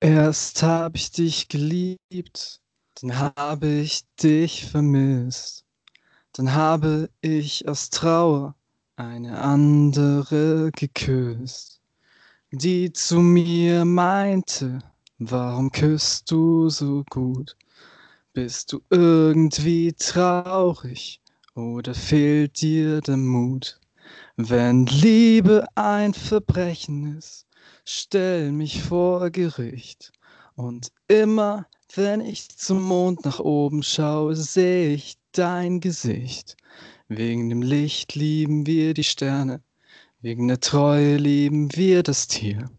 Erst hab ich dich geliebt, dann habe ich dich vermisst. Dann habe ich aus Trauer eine andere geküsst, die zu mir meinte, warum küsst du so gut? Bist du irgendwie traurig oder fehlt dir der Mut? Wenn Liebe ein Verbrechen ist, stell mich vor Gericht. Und immer, wenn ich zum Mond nach oben schaue, sehe ich dein Gesicht. Wegen dem Licht lieben wir die Sterne, wegen der Treue lieben wir das Tier.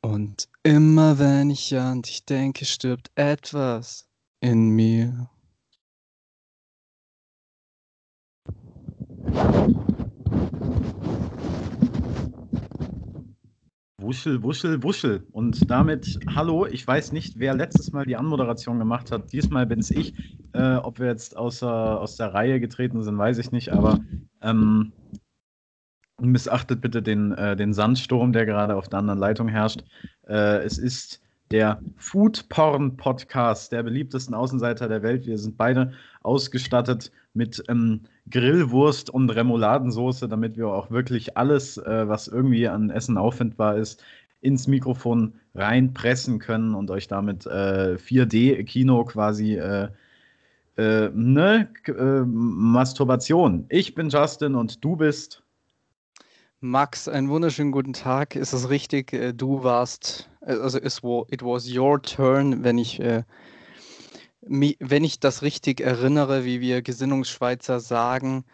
Und immer wenn ich an dich denke, stirbt etwas in mir. Wuschel, wuschel, wuschel. Und damit hallo. Ich weiß nicht, wer letztes Mal die Anmoderation gemacht hat. Diesmal bin es ich. Äh, ob wir jetzt außer, aus der Reihe getreten sind, weiß ich nicht. Aber ähm, missachtet bitte den, äh, den Sandsturm, der gerade auf der anderen Leitung herrscht. Äh, es ist der Food Porn Podcast der beliebtesten Außenseiter der Welt. Wir sind beide ausgestattet mit ähm, Grillwurst und Remouladensoße, damit wir auch wirklich alles, äh, was irgendwie an Essen auffindbar ist, ins Mikrofon reinpressen können und euch damit äh, 4D-Kino quasi äh, äh, ne äh, Masturbation. Ich bin Justin und du bist Max, einen wunderschönen guten Tag. Ist es richtig? Äh, du warst, also it was your turn, wenn ich, wenn ich das richtig erinnere, wie wir Gesinnungsschweizer sagen.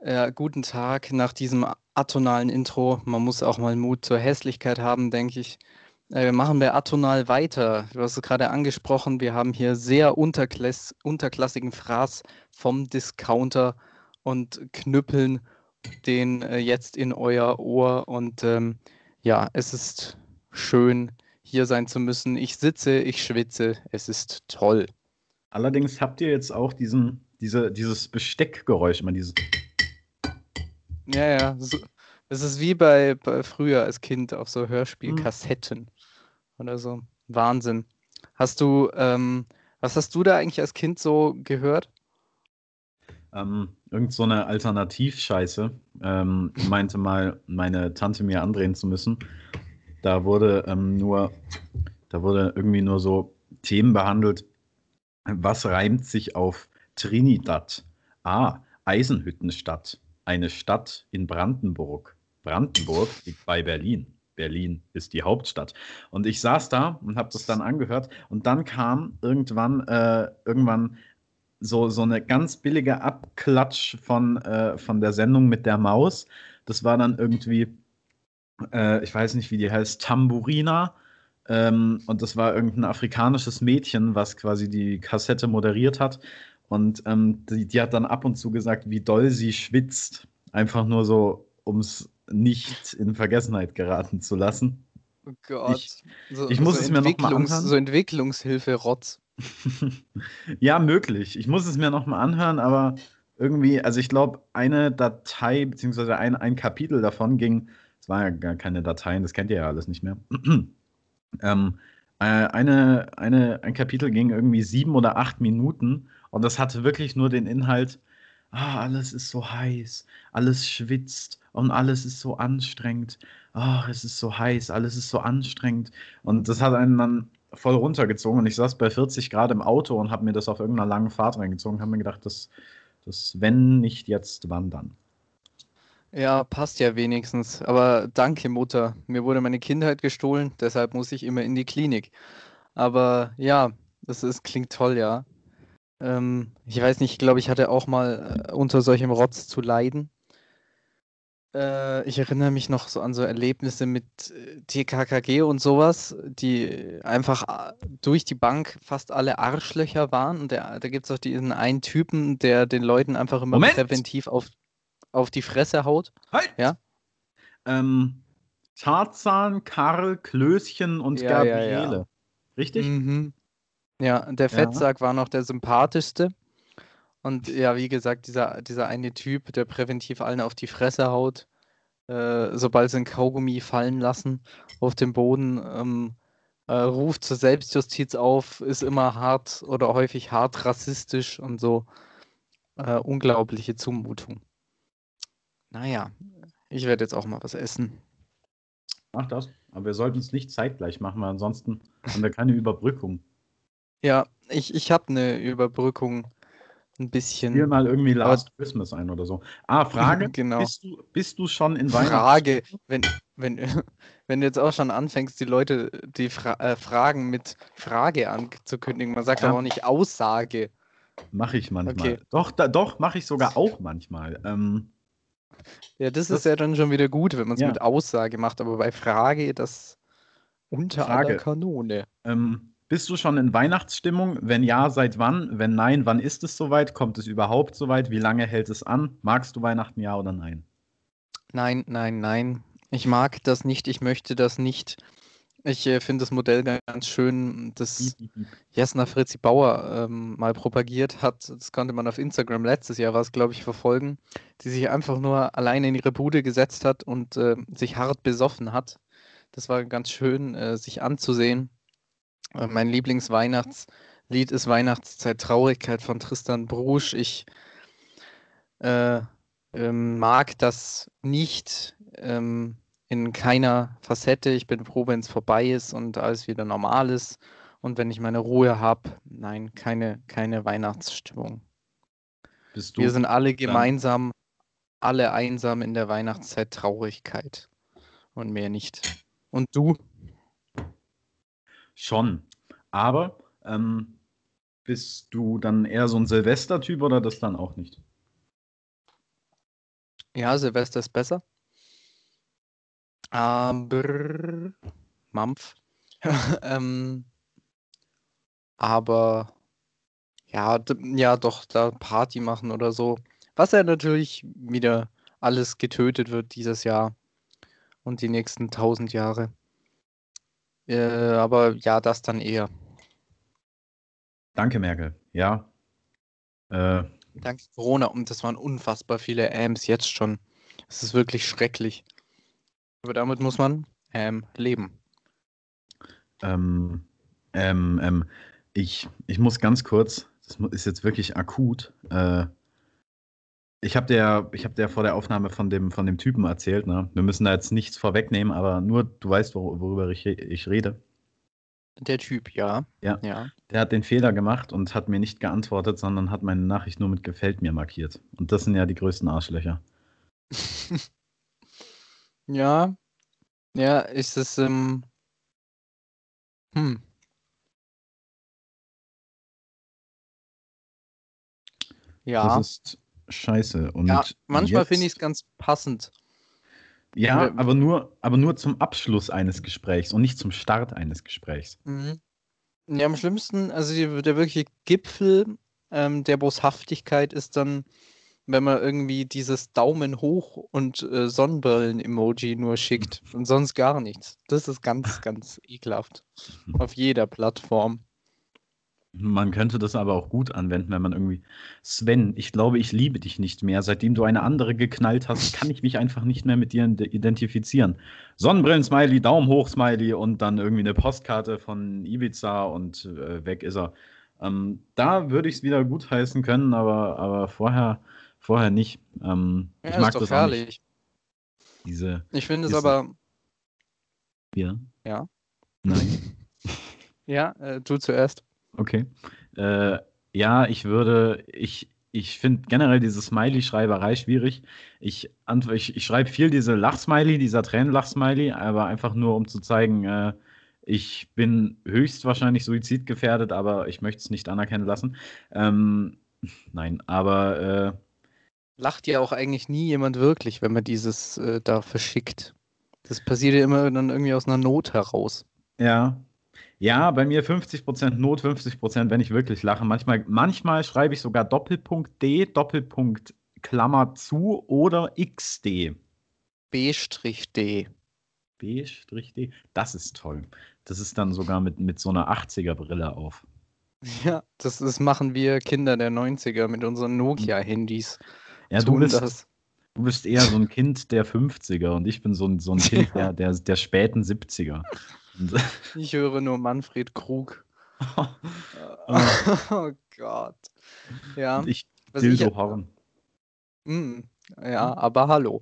Äh, guten Tag nach diesem atonalen Intro. Man muss auch mal Mut zur Hässlichkeit haben, denke ich. Äh, wir machen bei atonal weiter. Du hast es gerade angesprochen. Wir haben hier sehr unterklass unterklassigen Fraß vom Discounter und Knüppeln den äh, jetzt in euer Ohr und ähm, ja, es ist schön, hier sein zu müssen. Ich sitze, ich schwitze, es ist toll. Allerdings habt ihr jetzt auch diesen, diese, dieses Besteckgeräusch, immer dieses. Ja, ja. So, es ist wie bei, bei, früher als Kind auf so Hörspielkassetten mhm. oder so. Wahnsinn. Hast du, ähm, was hast du da eigentlich als Kind so gehört? Ähm, irgend so eine Alternativscheiße, ähm, meinte mal meine Tante mir andrehen zu müssen. Da wurde ähm, nur, da wurde irgendwie nur so Themen behandelt. Was reimt sich auf Trinidad? Ah, Eisenhüttenstadt. Eine Stadt in Brandenburg. Brandenburg liegt bei Berlin. Berlin ist die Hauptstadt. Und ich saß da und habe das dann angehört und dann kam irgendwann, äh, irgendwann so, so eine ganz billige Abklatsch von, äh, von der Sendung mit der Maus. Das war dann irgendwie, äh, ich weiß nicht, wie die heißt, Tamburina. Ähm, und das war irgendein afrikanisches Mädchen, was quasi die Kassette moderiert hat. Und ähm, die, die, hat dann ab und zu gesagt, wie doll sie schwitzt. Einfach nur so, um es nicht in Vergessenheit geraten zu lassen. Oh Gott. Ich, so, ich muss so es mir noch mal anhören. So Entwicklungshilfe Rotz. ja, möglich. Ich muss es mir nochmal anhören, aber irgendwie, also ich glaube, eine Datei, beziehungsweise ein, ein Kapitel davon ging, es waren ja gar keine Dateien, das kennt ihr ja alles nicht mehr. Ähm, äh, eine, eine, ein Kapitel ging irgendwie sieben oder acht Minuten und das hatte wirklich nur den Inhalt, ah, alles ist so heiß, alles schwitzt und alles ist so anstrengend. Ach, es ist so heiß, alles ist so anstrengend. Und das hat einen dann voll runtergezogen und ich saß bei 40 Grad im Auto und habe mir das auf irgendeiner langen Fahrt reingezogen, habe mir gedacht, das, das, wenn nicht jetzt, wann dann? Ja, passt ja wenigstens. Aber danke, Mutter. Mir wurde meine Kindheit gestohlen, deshalb muss ich immer in die Klinik. Aber ja, das ist, klingt toll, ja. Ähm, ich weiß nicht, ich glaube, ich hatte auch mal äh, unter solchem Rotz zu leiden. Äh, ich erinnere mich noch so an so Erlebnisse mit äh, TKKG und sowas, die einfach äh, durch die Bank fast alle Arschlöcher waren. Und der, da gibt es auch diesen einen Typen, der den Leuten einfach immer Moment. präventiv auf, auf die Fresse haut. Halt! Ja. Ähm, Tarzan, Karl, Klößchen und ja, Gabriele. Ja, ja. Richtig? Mhm. Ja, der Fettsack war noch der sympathischste. Und ja, wie gesagt, dieser, dieser eine Typ, der präventiv allen auf die Fresse haut, äh, sobald sie ein Kaugummi fallen lassen auf dem Boden, ähm, äh, ruft zur Selbstjustiz auf, ist immer hart oder häufig hart rassistisch und so. Äh, unglaubliche Zumutung. Naja, ich werde jetzt auch mal was essen. Mach das. Aber wir sollten es nicht zeitgleich machen, weil ansonsten haben wir keine Überbrückung. Ja, ich, ich habe eine Überbrückung ein bisschen. Hier mal irgendwie Last aber, Christmas ein oder so. Ah, Frage. genau. Bist du, bist du schon in Weihnachten? Frage. Wenn, wenn, wenn du jetzt auch schon anfängst, die Leute die Fra äh, Fragen mit Frage anzukündigen, man sagt ja. auch nicht Aussage. Mache ich manchmal. Okay. Doch, da, doch, mache ich sogar auch manchmal. Ähm, ja, das, das, ist ja dann schon wieder gut, wenn man es ja. mit Aussage macht, aber bei Frage, das unter Frage. aller Kanone. Ähm, bist du schon in Weihnachtsstimmung? Wenn ja, seit wann? Wenn nein, wann ist es soweit? Kommt es überhaupt soweit? Wie lange hält es an? Magst du Weihnachten, ja oder nein? Nein, nein, nein. Ich mag das nicht. Ich möchte das nicht. Ich äh, finde das Modell ganz schön, das Jasna Fritzi Bauer ähm, mal propagiert hat. Das konnte man auf Instagram letztes Jahr, war es glaube ich, verfolgen, die sich einfach nur alleine in ihre Bude gesetzt hat und äh, sich hart besoffen hat. Das war ganz schön, äh, sich anzusehen. Äh, mein Lieblingsweihnachtslied ist Weihnachtszeit Traurigkeit von Tristan Brusch. Ich äh, ähm, mag das nicht. Ähm, in keiner Facette. Ich bin froh, wenn es vorbei ist und alles wieder normal ist. Und wenn ich meine Ruhe habe, nein, keine, keine Weihnachtsstimmung. Wir sind alle gemeinsam, alle einsam in der Weihnachtszeit Traurigkeit. Und mehr nicht. Und du? Schon. Aber ähm, bist du dann eher so ein Silvester-Typ oder das dann auch nicht? Ja, Silvester ist besser. Aber Mampf. ähm, aber ja, ja, doch, da Party machen oder so. Was ja natürlich wieder alles getötet wird dieses Jahr und die nächsten tausend Jahre. Äh, aber ja, das dann eher. Danke, Merkel. Ja. Äh, Danke, Corona. Und das waren unfassbar viele Ams jetzt schon. Es ist wirklich schrecklich. Aber damit muss man ähm, leben. Ähm, ähm, ähm, ich, ich muss ganz kurz, das ist jetzt wirklich akut. Äh, ich habe dir, hab dir vor der Aufnahme von dem, von dem Typen erzählt. Ne? Wir müssen da jetzt nichts vorwegnehmen, aber nur du weißt, wor worüber ich, ich rede. Der Typ, ja. ja. Ja. Der hat den Fehler gemacht und hat mir nicht geantwortet, sondern hat meine Nachricht nur mit Gefällt mir markiert. Und das sind ja die größten Arschlöcher. Ja. Ja, ist es, ähm hm. Ja. Das ist scheiße. Und Ja, manchmal finde ich es ganz passend. Ja, aber nur, aber nur zum Abschluss eines Gesprächs und nicht zum Start eines Gesprächs. Mhm. Ja, am schlimmsten, also die, der wirkliche Gipfel ähm, der Boshaftigkeit ist dann, wenn man irgendwie dieses Daumen hoch und äh, Sonnenbrillen-Emoji nur schickt und sonst gar nichts. Das ist ganz, ganz ekelhaft. Auf jeder Plattform. Man könnte das aber auch gut anwenden, wenn man irgendwie. Sven, ich glaube, ich liebe dich nicht mehr. Seitdem du eine andere geknallt hast, kann ich mich einfach nicht mehr mit dir identifizieren. Sonnenbrillen-Smiley, Daumen hoch-Smiley und dann irgendwie eine Postkarte von Ibiza und äh, weg ist er. Ähm, da würde ich es wieder gutheißen können, aber, aber vorher vorher nicht. Ähm, ja, ich mag das herrlich. auch nicht. Diese, ich finde es aber. Ja. Ja. Nein. ja, äh, du zuerst. Okay. Äh, ja, ich würde, ich, ich finde generell diese Smiley-Schreiberei schwierig. Ich, ich, ich schreibe viel diese Lachsmiley, dieser Tränenlachsmiley, aber einfach nur, um zu zeigen, äh, ich bin höchstwahrscheinlich suizidgefährdet, aber ich möchte es nicht anerkennen lassen. Ähm, nein, aber äh, lacht ja auch eigentlich nie jemand wirklich, wenn man dieses äh, da verschickt. Das passiert ja immer dann irgendwie aus einer Not heraus. Ja. Ja, bei mir 50% Not, 50%, wenn ich wirklich lache. Manchmal, manchmal schreibe ich sogar Doppelpunkt D, Doppelpunkt Klammer zu oder XD. B-D. B-D. Das ist toll. Das ist dann sogar mit, mit so einer 80er-Brille auf. Ja, das, das machen wir Kinder der 90er mit unseren Nokia-Handys. Ja, du bist, das. du bist eher so ein Kind der 50er und ich bin so ein, so ein Kind der, der, der späten 70er. Ich höre nur Manfred Krug. oh Gott. Ja. ich was Dildo ich- Horn. Mm, ja, aber hallo.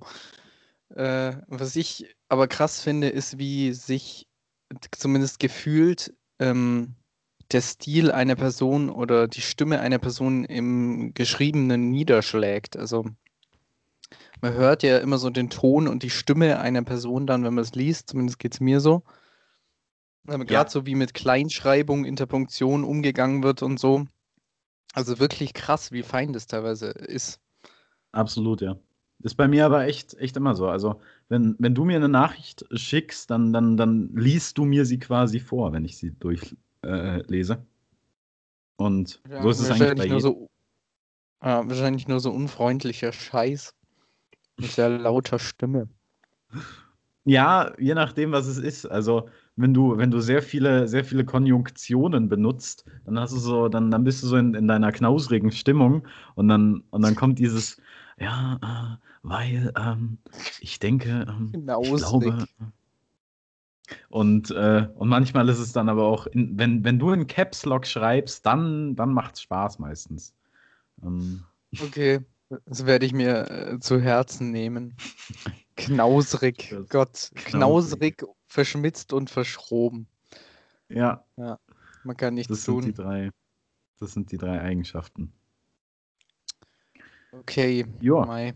Äh, was ich aber krass finde, ist, wie sich zumindest gefühlt ähm, der Stil einer Person oder die Stimme einer Person im Geschriebenen niederschlägt. Also man hört ja immer so den Ton und die Stimme einer Person dann, wenn man es liest, zumindest geht es mir so. Aber Ja. gerade so wie mit Kleinschreibung, Interpunktion umgegangen wird und so. Also wirklich krass, wie fein das teilweise ist. Absolut, ja. Ist bei mir aber echt, echt immer so. Also, wenn, wenn du mir eine Nachricht schickst, dann, dann, dann liest du mir sie quasi vor, wenn ich sie durchlese. Äh, lese. Und Ja, so ist es eigentlich wahrscheinlich bei nur jedem. so, ja, wahrscheinlich nur so unfreundlicher Scheiß mit sehr lauter Stimme. Ja, je nachdem, was es ist. Also, wenn du, wenn du sehr viele, sehr viele Konjunktionen benutzt, dann hast du so, dann, dann bist du so in, in deiner knausrigen Stimmung und dann, und dann kommt dieses, ja, äh, weil ähm, ich denke, ähm, ich glaube. Und, äh, und manchmal ist es dann aber auch, in, wenn, wenn du in Caps Lock schreibst, dann, dann macht es Spaß meistens. Ähm, Okay, das werde ich mir äh, zu Herzen nehmen. Knausrig, Das- Gott, knausrig. knausrig, verschmitzt und verschroben. ja, Man kann nichts das sind die tun. drei, das sind die drei Eigenschaften. Okay, Ja. Mai.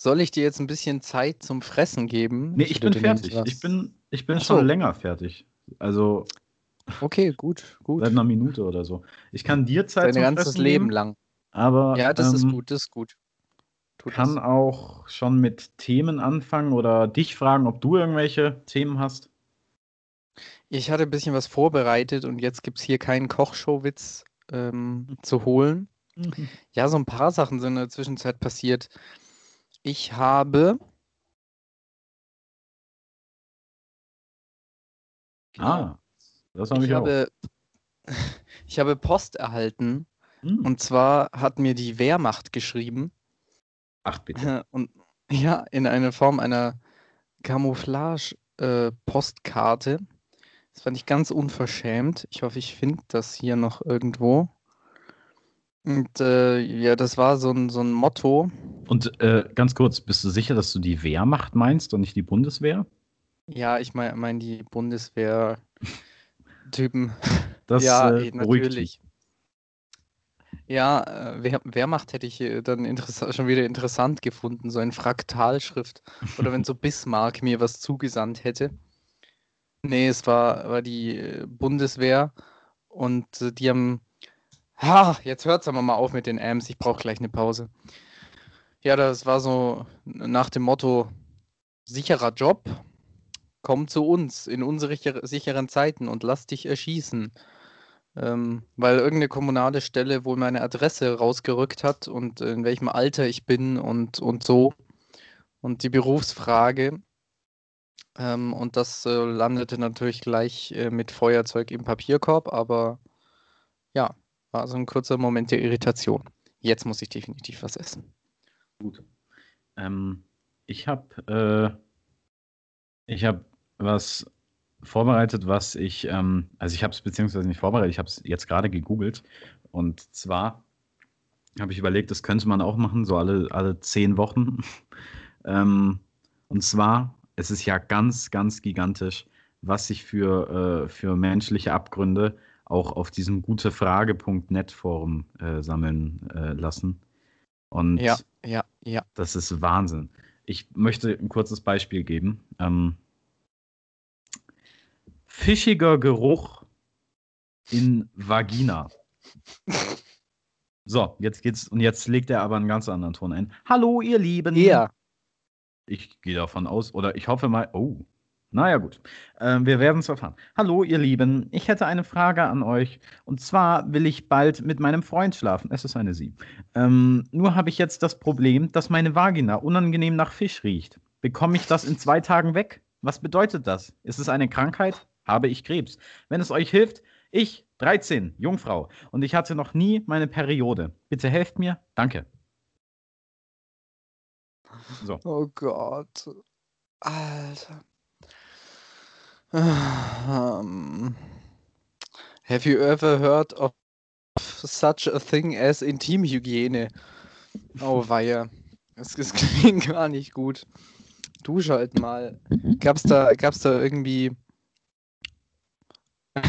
Soll ich dir jetzt ein bisschen Zeit zum Fressen geben? Nee, ich bin fertig. Ich bin, ich bin schon länger fertig. Also Okay, gut, gut. seit einer Minute oder so. Ich kann dir Zeit Dein zum ganzes Fressen Leben geben, lang. aber Ja, das ist ähm, gut, das ist gut. Tu kann das. auch schon mit Themen anfangen oder dich fragen, ob du irgendwelche Themen hast. Ich hatte ein bisschen was vorbereitet und jetzt gibt es hier keinen Kochshow-Witz ähm, zu holen. Ja, so ein paar Sachen sind in der Zwischenzeit passiert. Ich habe. Genau, Ah, das habe ich ich, auch. habe, ich habe Post erhalten Hm. und zwar hat mir die Wehrmacht geschrieben Ach bitte. und ja, in einer Form einer Camouflage-Postkarte. das fand ich ganz unverschämt. Ich hoffe, ich finde das hier noch irgendwo. Und äh, ja, das war so ein, so ein Motto. Und äh, ganz kurz, bist du sicher, dass du die Wehrmacht meinst und nicht die Bundeswehr? Ja, ich meine mein die Bundeswehr-Typen. Das ja, äh, natürlich. Ja, äh, Wehr, Wehrmacht hätte ich äh, dann schon wieder interessant gefunden, so in Fraktalschrift. Oder wenn so Bismarck mir was zugesandt hätte. Nee, es war, war die äh, Bundeswehr und die haben. Ha, jetzt hört es aber mal auf mit den Ams, ich brauche gleich eine Pause. Ja, das war so nach dem Motto: sicherer Job, komm zu uns in unsere sicher- sicheren Zeiten und lass dich erschießen. Ähm, weil irgendeine kommunale Stelle wohl meine Adresse rausgerückt hat und in welchem Alter ich bin und, und so. Und die Berufsfrage. Ähm, und das äh, landete natürlich gleich äh, mit Feuerzeug im Papierkorb, aber ja, war so ein kurzer Moment der Irritation. Jetzt muss ich definitiv was essen. Gut. Ähm, ich habe äh, ich habe was vorbereitet, was ich, ähm, also ich habe es beziehungsweise nicht vorbereitet, ich habe es jetzt gerade gegoogelt. Und zwar habe ich überlegt, das könnte man auch machen, so alle, alle zehn Wochen. ähm, und zwar, es ist ja ganz, ganz gigantisch, was sich für, äh, für menschliche Abgründe auch auf diesem gutefrage.net Forum äh, sammeln äh, lassen. Und Ja, ja, ja. das ist Wahnsinn. Ich möchte ein kurzes Beispiel geben. Ähm, fischiger Geruch in Vagina. So, jetzt geht's und jetzt legt er aber einen ganz anderen Ton ein. Hallo, ihr Lieben. Ja. Ich gehe davon aus, oder ich hoffe mal. Oh, naja, gut. Ähm, wir werden es erfahren. Hallo, ihr Lieben. Ich hätte eine Frage an euch. Und zwar will ich bald mit meinem Freund schlafen. Es ist eine Sie. Ähm, nur habe ich jetzt das Problem, dass meine Vagina unangenehm nach Fisch riecht. Bekomme ich das in zwei Tagen weg? Was bedeutet das? Ist es eine Krankheit? Habe ich Krebs? Wenn es euch hilft, ich, 13, Jungfrau, und ich hatte noch nie meine Periode. Bitte helft mir. Danke. So. Oh Gott. Alter. Um, have you ever heard of such a thing as Intimhygiene? Oh weia. Das, das klingt gar nicht gut. Dusch halt mal. Gab's da, gab's da irgendwie.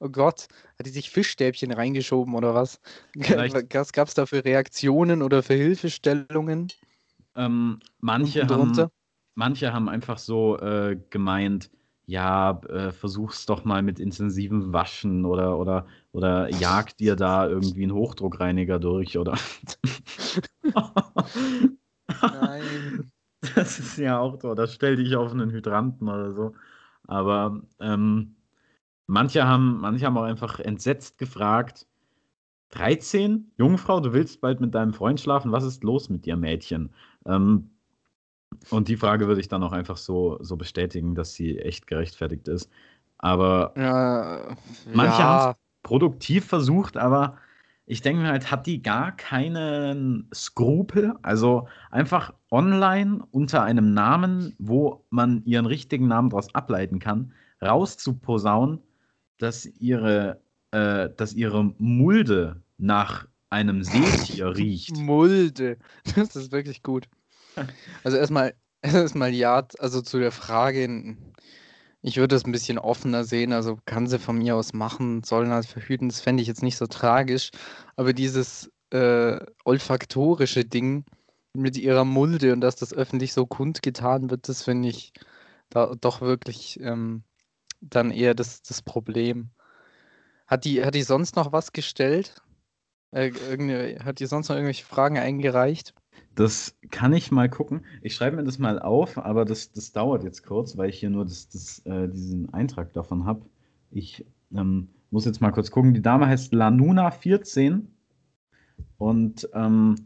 oh Gott, hat die sich Fischstäbchen reingeschoben oder was? Vielleicht- Was gab's da für Reaktionen oder für Hilfestellungen? Ähm, manche, haben? Manche haben einfach so äh, gemeint, ja, äh, versuch's doch mal mit intensivem Waschen oder, oder, oder jag dir da irgendwie einen Hochdruckreiniger durch oder. Nein. Das ist ja auch so. Oder stell dich auf einen Hydranten oder so. Aber ähm, manche, haben, manche haben auch einfach entsetzt gefragt: 13? Jungfrau, du willst bald mit deinem Freund schlafen? Was ist los mit dir, Mädchen? Ähm, und die Frage würde ich dann auch einfach so, so bestätigen, dass sie echt gerechtfertigt ist. Aber Ja, Manche ja. haben's produktiv versucht, aber ich denke mir halt, hat die gar keinen Skrupel? Also einfach online unter einem Namen, wo man ihren richtigen Namen daraus ableiten kann, rauszuposaunen, dass ihre, äh, dass ihre Mulde nach einem Seetier riecht. Mulde. Das ist wirklich gut. Also erstmal, erstmal ja, also zu der Frage, ich würde es ein bisschen offener sehen, also kann sie von mir aus machen, sollen halt verhüten, das fände ich jetzt nicht so tragisch, aber dieses äh, olfaktorische Ding mit ihrer Mulde und dass das öffentlich so kundgetan wird, das finde ich da doch wirklich ähm, dann eher das, das Problem. Hat die, hat die sonst noch was gestellt? Äh, hat die sonst noch irgendwelche Fragen eingereicht? Das kann ich mal gucken. Ich schreibe mir das mal auf, aber das, das dauert jetzt kurz, weil ich hier nur das, das, äh, diesen Eintrag davon habe. Ich ähm, muss jetzt mal kurz gucken. Die Dame heißt Lanuna14 und ähm,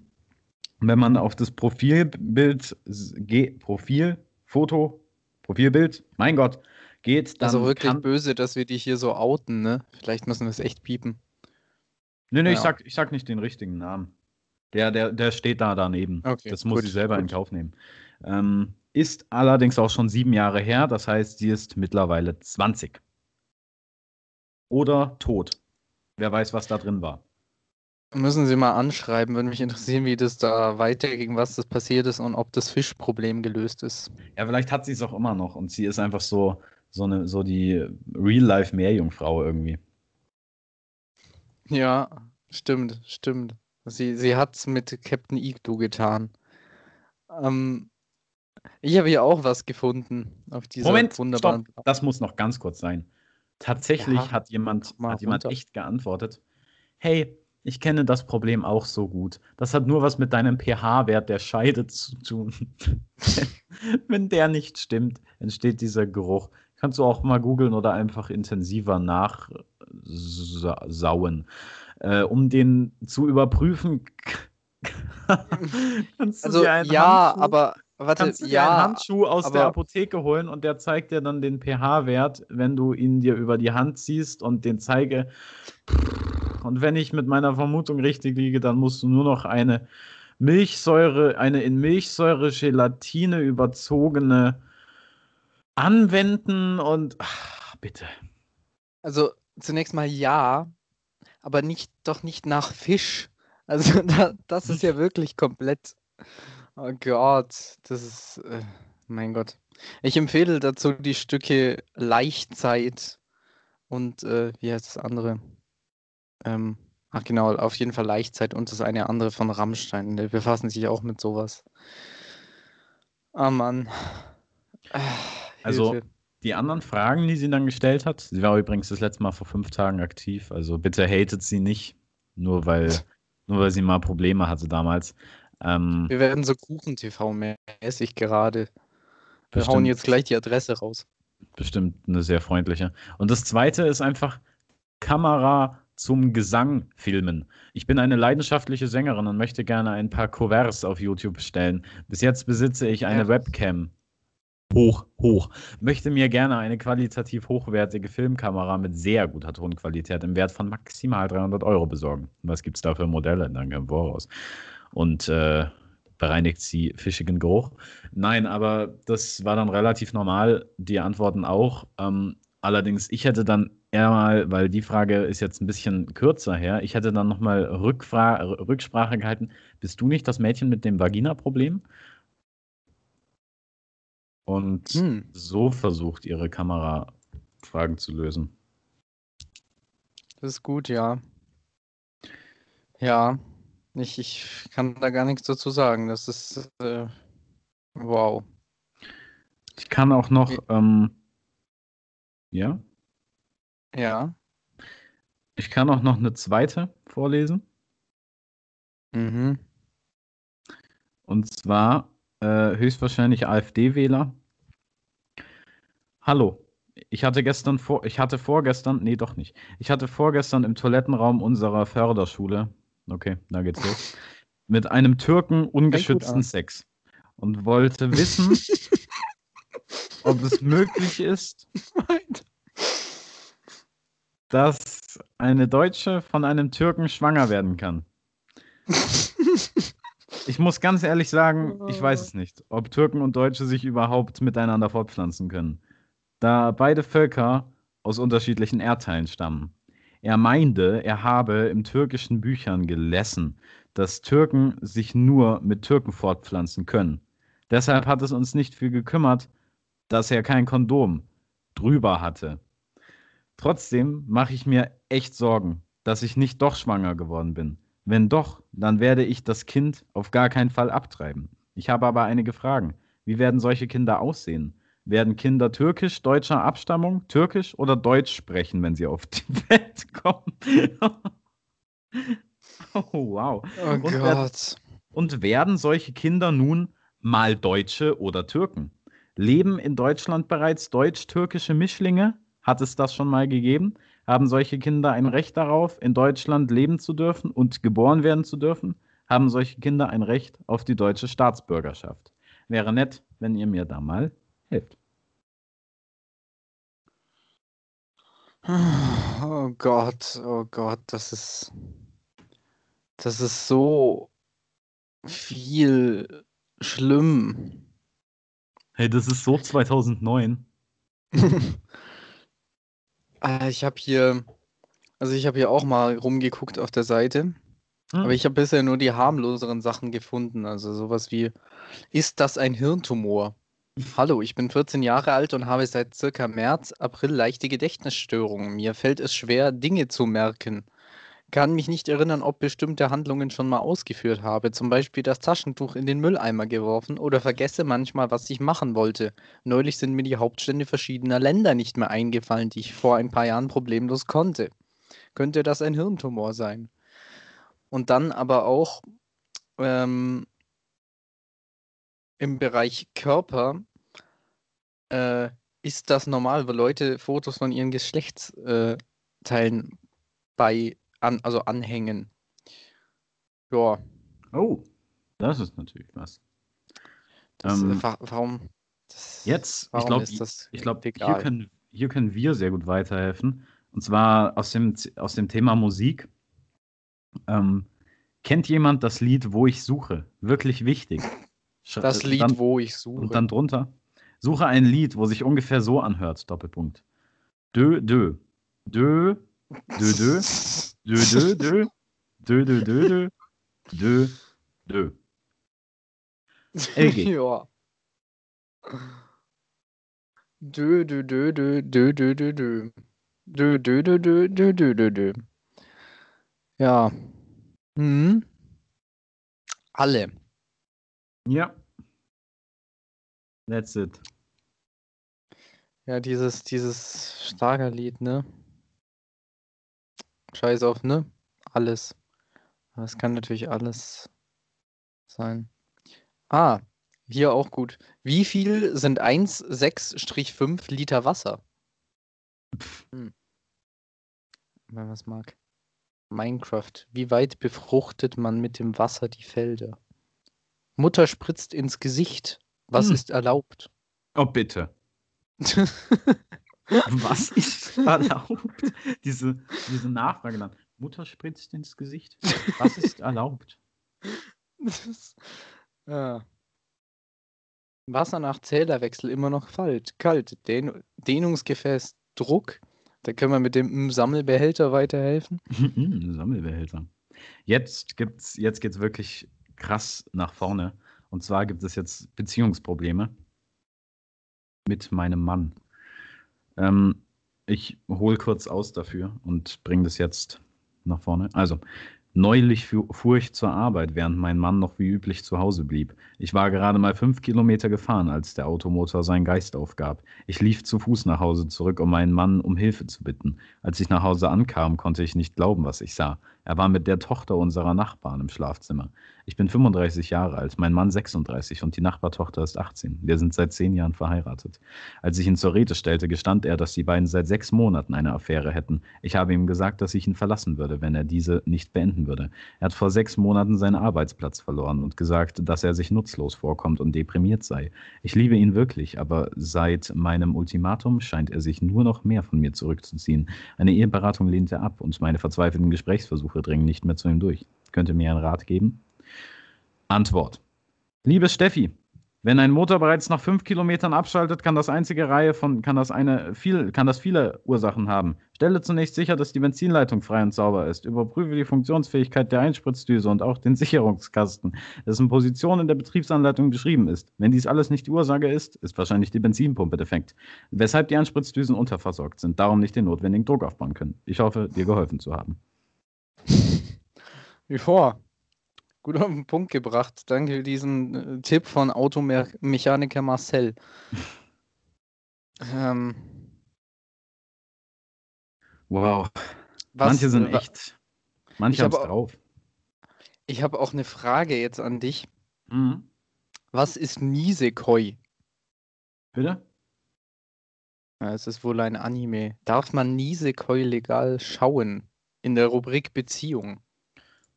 wenn man auf das Profilbild geht, Profil, Foto, Profilbild, mein Gott, geht, dann Also wirklich böse, dass wir die hier so outen, ne? Vielleicht müssen wir es echt piepen. Nee, nee, ich Ja. sag, ich sag nicht den richtigen Namen. Der, der, der steht da daneben. Okay, das muss gut, sie selber in gut. Kauf nehmen. Ähm, ist allerdings auch schon sieben Jahre her, das heißt, sie ist mittlerweile 20. Oder tot. Wer weiß, was da drin war. Müssen Sie mal anschreiben, würde mich interessieren, wie das da weiterging, was das passiert ist und ob das Fischproblem gelöst ist. Ja, vielleicht hat sie es auch immer noch und sie ist einfach so, so, eine, so die Real-Life-Meerjungfrau irgendwie. Ja, stimmt, stimmt. Sie, sie hat es mit Captain Igloo getan. Ähm, ich habe hier auch was gefunden auf dieser Moment, wunderbaren. stopp, das muss noch ganz kurz sein. Tatsächlich Ja, hat jemand, hat jemand runter. echt geantwortet, hey, ich kenne das Problem auch so gut. Das hat nur was mit deinem pH-Wert der Scheide zu tun. Wenn der nicht stimmt, entsteht dieser Geruch. Kannst du auch mal googeln oder einfach intensiver nachsauen. Äh, um den zu überprüfen, kannst du Also dir einen ja, Handschuh- aber warte, kannst du dir einen ja, Handschuh aus der aber- Apotheke holen und der zeigt dir dann den pH-Wert, wenn du ihn dir über die Hand ziehst und den zeige. Und wenn ich mit meiner Vermutung richtig liege, dann musst du nur noch eine Milchsäure, eine in Milchsäure Gelatine überzogene anwenden und ach, bitte. Also zunächst mal ja, aber nicht doch nicht nach Fisch. Also da, das ist ja wirklich komplett. Oh Gott, das ist. Äh, mein Gott. Ich empfehle dazu die Stücke Laichzeit und äh, wie heißt das andere? Ähm, ach genau, auf jeden Fall Laichzeit und das eine andere von Rammstein. Die befassen sich auch mit sowas. Ah Mann. Ah, Also, Hilfe. Die anderen Fragen, die sie dann gestellt hat, sie war übrigens das letzte Mal vor fünf Tagen aktiv, also bitte hatet sie nicht, nur weil, nur weil sie mal Probleme hatte damals. Ähm, Wir werden so Kuchen-TV-mäßig gerade. Wir Bestimmt. hauen jetzt gleich die Adresse raus. bestimmt eine sehr freundliche. Und das zweite ist einfach Kamera zum Gesang filmen. Ich bin eine leidenschaftliche Sängerin und möchte gerne ein paar Covers auf YouTube stellen. Bis jetzt besitze ich eine Ja. Webcam. Hoch, hoch. Möchte mir gerne eine qualitativ hochwertige Filmkamera mit sehr guter Tonqualität im Wert von maximal 300 Euro besorgen. Was gibt es da für Modelle? Danke im Voraus. Und äh, bereinigt sie fischigen Geruch. Nein, aber das war dann relativ normal, die Antworten auch. Ähm, allerdings, ich hätte dann eher mal, weil die Frage ist jetzt ein bisschen kürzer her, ich hätte dann nochmal Rücksprache gehalten. Bist du nicht das Mädchen mit dem Vagina-Problem? Und hm. so versucht ihre Kamera Fragen zu lösen. Das ist gut, ja. Ja, ich, ich kann da gar nichts dazu sagen. Das ist äh, wow. Ich kann auch noch, ähm, ja? Ja. Ich kann auch noch eine zweite vorlesen. Mhm. Und zwar äh, höchstwahrscheinlich AfD-Wähler. Hallo. Ich hatte gestern vor, ich hatte vorgestern, nee, doch nicht. Ich hatte vorgestern im Toilettenraum unserer Förderschule, okay, da geht's los, mit einem Türken ungeschützten Sex und wollte wissen, ob es möglich ist, dass eine Deutsche von einem Türken schwanger werden kann. Ich muss ganz ehrlich sagen, ich weiß es nicht, ob Türken und Deutsche sich überhaupt miteinander fortpflanzen können, da beide Völker aus unterschiedlichen Erdteilen stammen. Er meinte, er habe in türkischen Büchern gelesen, dass Türken sich nur mit Türken fortpflanzen können. Deshalb hat es uns nicht viel gekümmert, dass er kein Kondom drüber hatte. Trotzdem mache ich mir echt Sorgen, dass ich nicht doch schwanger geworden bin. Wenn doch, dann werde ich das Kind auf gar keinen Fall abtreiben. Ich habe aber einige Fragen. Wie werden solche Kinder aussehen? Werden Kinder türkisch, deutscher Abstammung, türkisch oder deutsch sprechen, wenn sie auf die Welt kommen? oh, wow. Oh und Gott. Werden, und werden solche Kinder nun mal Deutsche oder Türken? Leben in Deutschland bereits deutsch-türkische Mischlinge? Hat es das schon mal gegeben? Haben solche Kinder ein Recht darauf, in Deutschland leben zu dürfen und geboren werden zu dürfen? Haben solche Kinder ein Recht auf die deutsche Staatsbürgerschaft? Wäre nett, wenn ihr mir da mal helft. Oh Gott, oh Gott, das ist. Das ist so viel schlimm. Hey, das ist so 2009. Äh, ich habe hier, also ich habe hier auch mal rumgeguckt auf der Seite, hm. aber ich habe bisher nur die harmloseren Sachen gefunden. Also sowas wie, ist das ein Hirntumor? Hallo, ich bin 14 Jahre alt und habe seit circa März, April leichte Gedächtnisstörungen. Mir fällt es schwer, Dinge zu merken kann mich nicht erinnern, ob bestimmte Handlungen schon mal ausgeführt habe, zum Beispiel das Taschentuch in den Mülleimer geworfen oder vergesse manchmal, was ich machen wollte. Neulich sind mir die Hauptstände verschiedener Länder nicht mehr eingefallen, die ich vor ein paar Jahren problemlos konnte. Könnte das ein Hirntumor sein? Und dann aber auch ähm, im Bereich Körper äh, ist das normal, weil Leute Fotos von ihren Geschlechtsteilen äh, bei an, also anhängen. Ja. Oh, das ist natürlich was. Das, ähm, warum? Das, jetzt, warum ich glaube, ich glaub, hier, können, hier können wir sehr gut weiterhelfen. Und zwar aus dem, aus dem Thema Musik. Ähm, kennt jemand das Lied Wo ich suche? Wirklich wichtig. Das Lied, dann, wo ich suche. Und dann drunter. Suche ein Lied, wo sich ungefähr so anhört. Doppelpunkt. Dö, dö. Dö, dö, dö. Dö, dö, dö. Dö, dö, dö, dö. Dö, dö. LG. Ja. Dö, dö, dö, dö, dö, dö, dö, dö. Dö, dö, dö, dö, dö, dö, dö, dö. Ja. Hm. Alle. Ja. That's it. Ja, dieses, dieses starke Lied, ne? Scheiß auf, ne? Alles. Das kann natürlich alles sein. Ah, hier auch gut. Wie viel sind 1,6-5 Liter Wasser? Hm. Wenn man was mag. Minecraft. Wie weit befruchtet man mit dem Wasser die Felder? Mutter spritzt ins Gesicht. Was hm. ist erlaubt? Oh, bitte. Was ist erlaubt? diese, diese Nachfrage dann. Mutter spritzt ins Gesicht. Was ist erlaubt? Das, Ja. Wasser nach Zählerwechsel immer noch kalt. kalt. Dehn Dehnungsgefäß Druck. Da können wir mit dem Sammelbehälter weiterhelfen. Sammelbehälter. Jetzt gibt's, jetzt geht's wirklich krass nach vorne. Und zwar gibt es jetzt Beziehungsprobleme mit meinem Mann. Ähm, ich hole kurz aus dafür und bringe das jetzt nach vorne. Also, Neulich fuhr ich zur Arbeit, während mein Mann noch wie üblich zu Hause blieb. Ich war gerade mal fünf Kilometer gefahren, als der Automotor seinen Geist aufgab. Ich lief zu Fuß nach Hause zurück, um meinen Mann um Hilfe zu bitten. Als ich nach Hause ankam, konnte ich nicht glauben, was ich sah. Er war mit der Tochter unserer Nachbarn im Schlafzimmer. Ich bin 35 Jahre alt, mein Mann 36 und die Nachbartochter ist 18. Wir sind seit zehn Jahren verheiratet. Als ich ihn zur Rede stellte, gestand er, dass die beiden seit sechs Monaten eine Affäre hätten. Ich habe ihm gesagt, dass ich ihn verlassen würde, wenn er diese nicht beenden würde. Er hat vor sechs Monaten seinen Arbeitsplatz verloren und gesagt, dass er sich nutzlos vorkommt und deprimiert sei. Ich liebe ihn wirklich, aber seit meinem Ultimatum scheint er sich nur noch mehr von mir zurückzuziehen. Eine Eheberatung lehnt er ab und meine verzweifelten Gesprächsversuche Versuche dringen nicht mehr zu ihm durch. Könnt ihr mir einen Rat geben? Antwort. Liebe Steffi, wenn ein Motor bereits nach fünf Kilometern abschaltet, kann das einzige Reihe von, kann das eine viel, kann das viele Ursachen haben. Stelle zunächst sicher, dass die Benzinleitung frei und sauber ist. Überprüfe die Funktionsfähigkeit der Einspritzdüse und auch den Sicherungskasten, dessen Position in der Betriebsanleitung beschrieben ist. Wenn dies alles nicht die Ursache ist, ist wahrscheinlich die Benzinpumpe defekt, weshalb die Einspritzdüsen unterversorgt sind, darum nicht den notwendigen Druck aufbauen können. Ich hoffe, dir geholfen zu haben. Wie vor. Gut auf den Punkt gebracht. Danke für diesen äh, Tipp von Automechaniker Marcel. ähm, wow. Was, manche sind echt. Manche haben es drauf. Ich habe auch eine Frage jetzt an dich. Mhm. Was ist Nisekoi? Bitte? Ja, es ist wohl ein Anime. Darf man Nisekoi legal schauen? In der Rubrik Beziehung.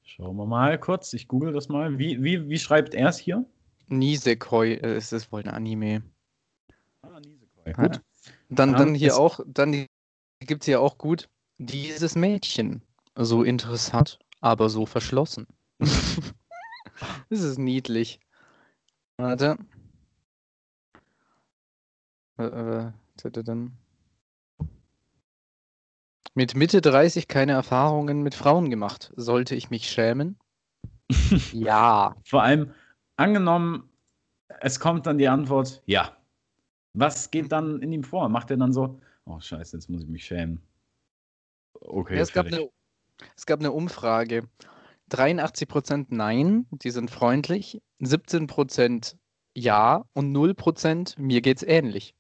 Schauen wir mal kurz. Ich google das mal. Wie, wie, wie schreibt er es hier? Nisekoi äh, ist es wohl ein Anime. Ah, Nisekoi. Gut. Dann, dann hier auch, dann gibt es hier auch gut dieses Mädchen. So interessant, aber so verschlossen. das ist niedlich. Warte. Äh, äh, mit Mitte 30 keine Erfahrungen mit Frauen gemacht. Sollte ich mich schämen? ja. Vor allem, angenommen, es kommt dann die Antwort, ja. Was geht dann in ihm vor? Macht er dann so, oh scheiße, jetzt muss ich mich schämen. Okay. Ja, es, gab eine, es gab eine Umfrage. 83% Nein, die sind freundlich, 17% Ja und 0% mir geht's ähnlich.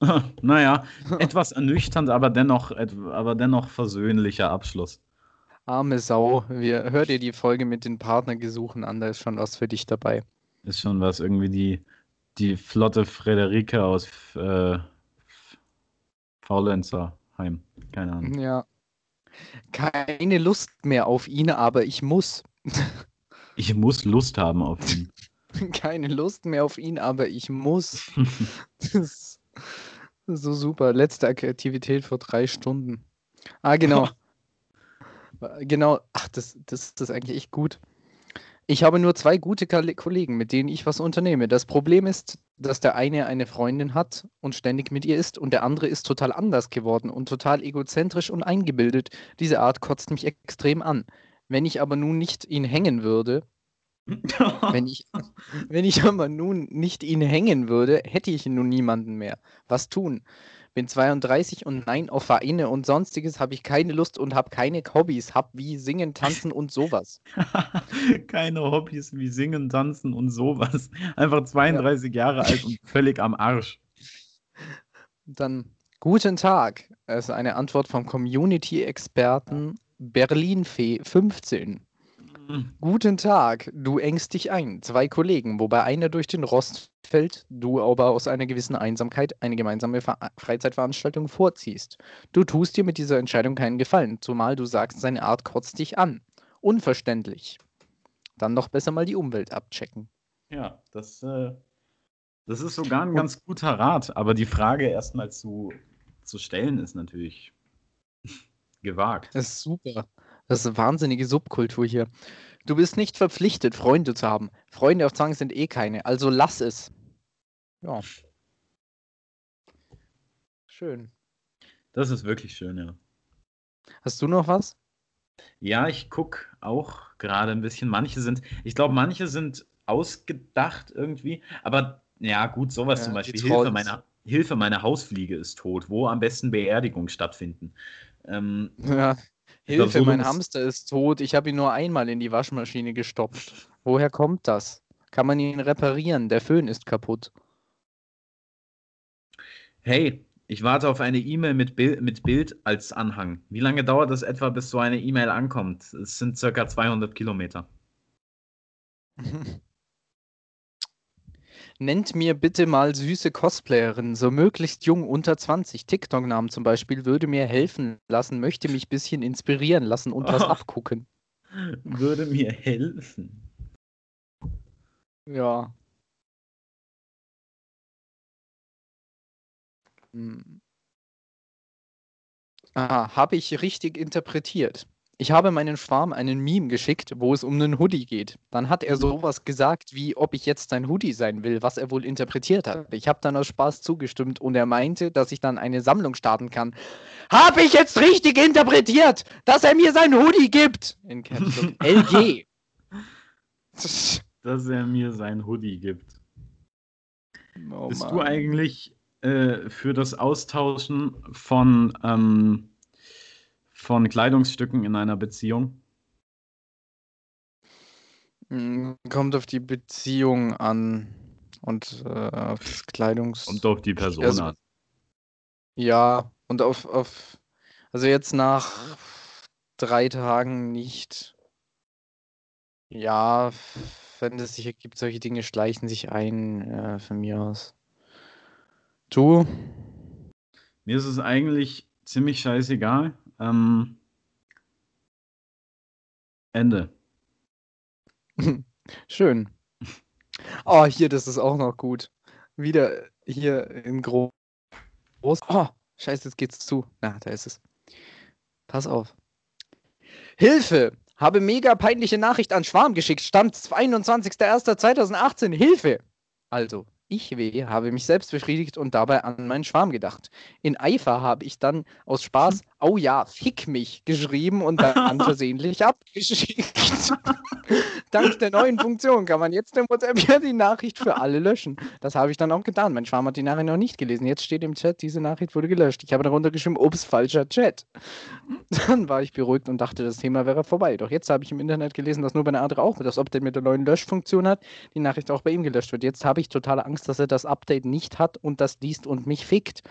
naja, etwas ernüchternd, aber dennoch, aber dennoch versöhnlicher Abschluss. Arme Sau. Wir, hör dir die Folge mit den Partnergesuchen an, da ist schon was für dich dabei. Ist schon was, irgendwie die, die flotte Frederike aus äh, Faulenzerheim. Keine Ahnung. Ja. Keine Lust mehr auf ihn, aber ich muss. ich muss Lust haben auf ihn. Keine Lust mehr auf ihn, aber ich muss. das so super. Letzte Aktivität vor drei Stunden. Ah, genau. genau. Ach, das, das, das ist eigentlich echt gut. Ich habe nur zwei gute Kollegen, mit denen ich was unternehme. Das Problem ist, dass der eine eine Freundin hat und ständig mit ihr ist und der andere ist total anders geworden und total egozentrisch und eingebildet. Diese Art kotzt mich extrem an. Wenn ich aber nun nicht ihn hängen würde, wenn, ich, wenn ich aber nun nicht ihn hängen würde, hätte ich nun niemanden mehr. Was tun? Bin 32 und nein, auf Vereine und sonstiges habe ich keine Lust und habe keine Hobbys. Hab wie Singen, Tanzen und sowas. keine Hobbys wie Singen, Tanzen und sowas. Einfach 32 ja. Jahre alt und völlig am Arsch. Dann, guten Tag. Das ist eine Antwort vom Community-Experten Berlinfee 15. Guten Tag, du engst dich ein. Zwei Kollegen, wobei einer durch den Rost fällt, du aber aus einer gewissen Einsamkeit eine gemeinsame Ver Freizeitveranstaltung vorziehst. Du tust dir mit dieser Entscheidung keinen Gefallen, zumal du sagst, seine Art kotzt dich an. Unverständlich. Dann doch besser mal die Umwelt abchecken. Ja, das, äh, das ist sogar ein ganz guter Rat, aber die Frage erstmal zu, zu stellen ist natürlich gewagt. Das ist super. Das ist eine wahnsinnige Subkultur hier. Du bist nicht verpflichtet, Freunde zu haben. Freunde auf Zwang sind eh keine, also lass es. Ja. Schön. Das ist wirklich schön, ja. Hast du noch was? Ja, ich gucke auch gerade ein bisschen. Manche sind, ich glaube, manche sind ausgedacht irgendwie, aber ja, gut, sowas Ja, zum Beispiel. Hilfe, meine, Hilfe, meine Hausfliege ist tot. Wo am besten Beerdigungen stattfinden. Ähm, Ja. Ich glaub, Hilfe, so mein Hamster ist tot. Ich habe ihn nur einmal in die Waschmaschine gestopft. Woher kommt das? Kann man ihn reparieren? Der Föhn ist kaputt. hey, ich warte auf eine E-Mail mit, Bil mit Bild als Anhang. Wie lange dauert es etwa, bis so eine E-Mail ankommt? Es sind circa 200 Kilometer. Nennt mir bitte mal süße Cosplayerinnen, so möglichst jung, unter 20. TikTok-Namen zum Beispiel würde mir helfen lassen, möchte mich ein bisschen inspirieren lassen und was Oh. abgucken. Würde mir helfen. Ja. Hm. Ah, habe ich richtig interpretiert. Ich habe meinen Schwarm einen Meme geschickt, wo es um einen Hoodie geht. Dann hat er sowas gesagt, wie ob ich jetzt sein Hoodie sein will, was er wohl interpretiert hat. Ich habe dann aus Spaß zugestimmt und er meinte, dass ich dann eine Sammlung starten kann. Habe ich jetzt richtig interpretiert, dass er mir sein Hoodie gibt? In Caps Lock. LG. Dass er mir sein Hoodie gibt. Oh Bist Mann. du eigentlich äh, für das Austauschen von, ähm, von Kleidungsstücken in einer Beziehung? Mm, Kommt auf die Beziehung an und äh, auf das Kleidungs... Und auf die Person Also- an. Ja, und auf, auf... Also jetzt nach drei Tagen nicht. Ja, wenn es sich ergibt, solche Dinge schleichen sich ein, äh, von mir aus. Du? Mir ist es eigentlich ziemlich scheißegal. Ähm, Ende. Schön. Oh, hier, das ist auch noch gut. Wieder hier in Gro- groß. Oh, scheiße, jetzt geht's zu. Na, da ist es. Pass auf. Hilfe! Habe mega peinliche Nachricht an Schwarm geschickt. Stand 22.01.2018. Hilfe! Also, ich weh, habe mich selbst befriedigt und dabei an meinen Schwarm gedacht. In Eifer habe ich dann aus Spaß, oh ja, fick mich, geschrieben und dann versehentlich abgeschickt. Dank der neuen Funktion kann man jetzt im WhatsApp ja die Nachricht für alle löschen. Das habe ich dann auch getan. Mein Schwarm hat die Nachricht noch nicht gelesen. Jetzt steht im Chat, diese Nachricht wurde gelöscht. Ich habe darunter geschrieben, ups, falscher Chat. Dann war ich beruhigt und dachte, das Thema wäre vorbei. Doch jetzt habe ich im Internet gelesen, dass nur bei einer andere auch das Update mit der neuen Löschfunktion hat, die Nachricht auch bei ihm gelöscht wird. Jetzt habe ich totale Angst, dass er das Update nicht hat und das liest und mich fickt.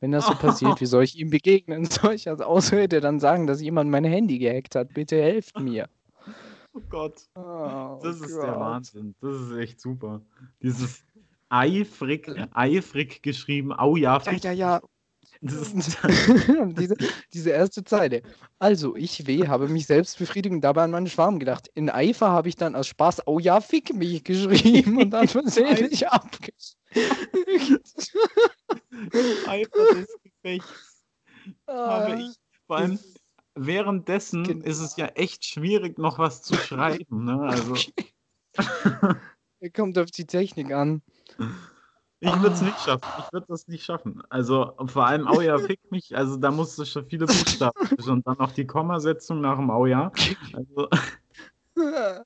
Wenn das so passiert, wie soll ich ihm begegnen? Soll ich als Aushörte dann sagen, dass jemand mein Handy gehackt hat? Bitte helft mir. Oh Gott. Oh Das ist der Gott. Wahnsinn. Das ist echt super. Dieses eifrig, eifrig geschrieben, au ja, Ja, ja, ja. Diese, diese erste Zeile. Also, ich weh, habe mich selbst befriedigt und dabei an meinen Schwarm gedacht. In Eifer habe ich dann aus Spaß, oh ja, fick mich, geschrieben und dann versehentlich abgeschickt. Eifer des Gefechts. habe ich. Vor allem währenddessen Genau. ist es ja echt schwierig, noch was zu schreiben. Ne? Also, Er kommt auf die Technik an. Ich würde es Ah. nicht schaffen. Ich würde das nicht schaffen. Also, vor allem Auja fick mich. Also, da musst du schon viele Buchstaben und dann noch die Kommasetzung nach dem Auja. Also,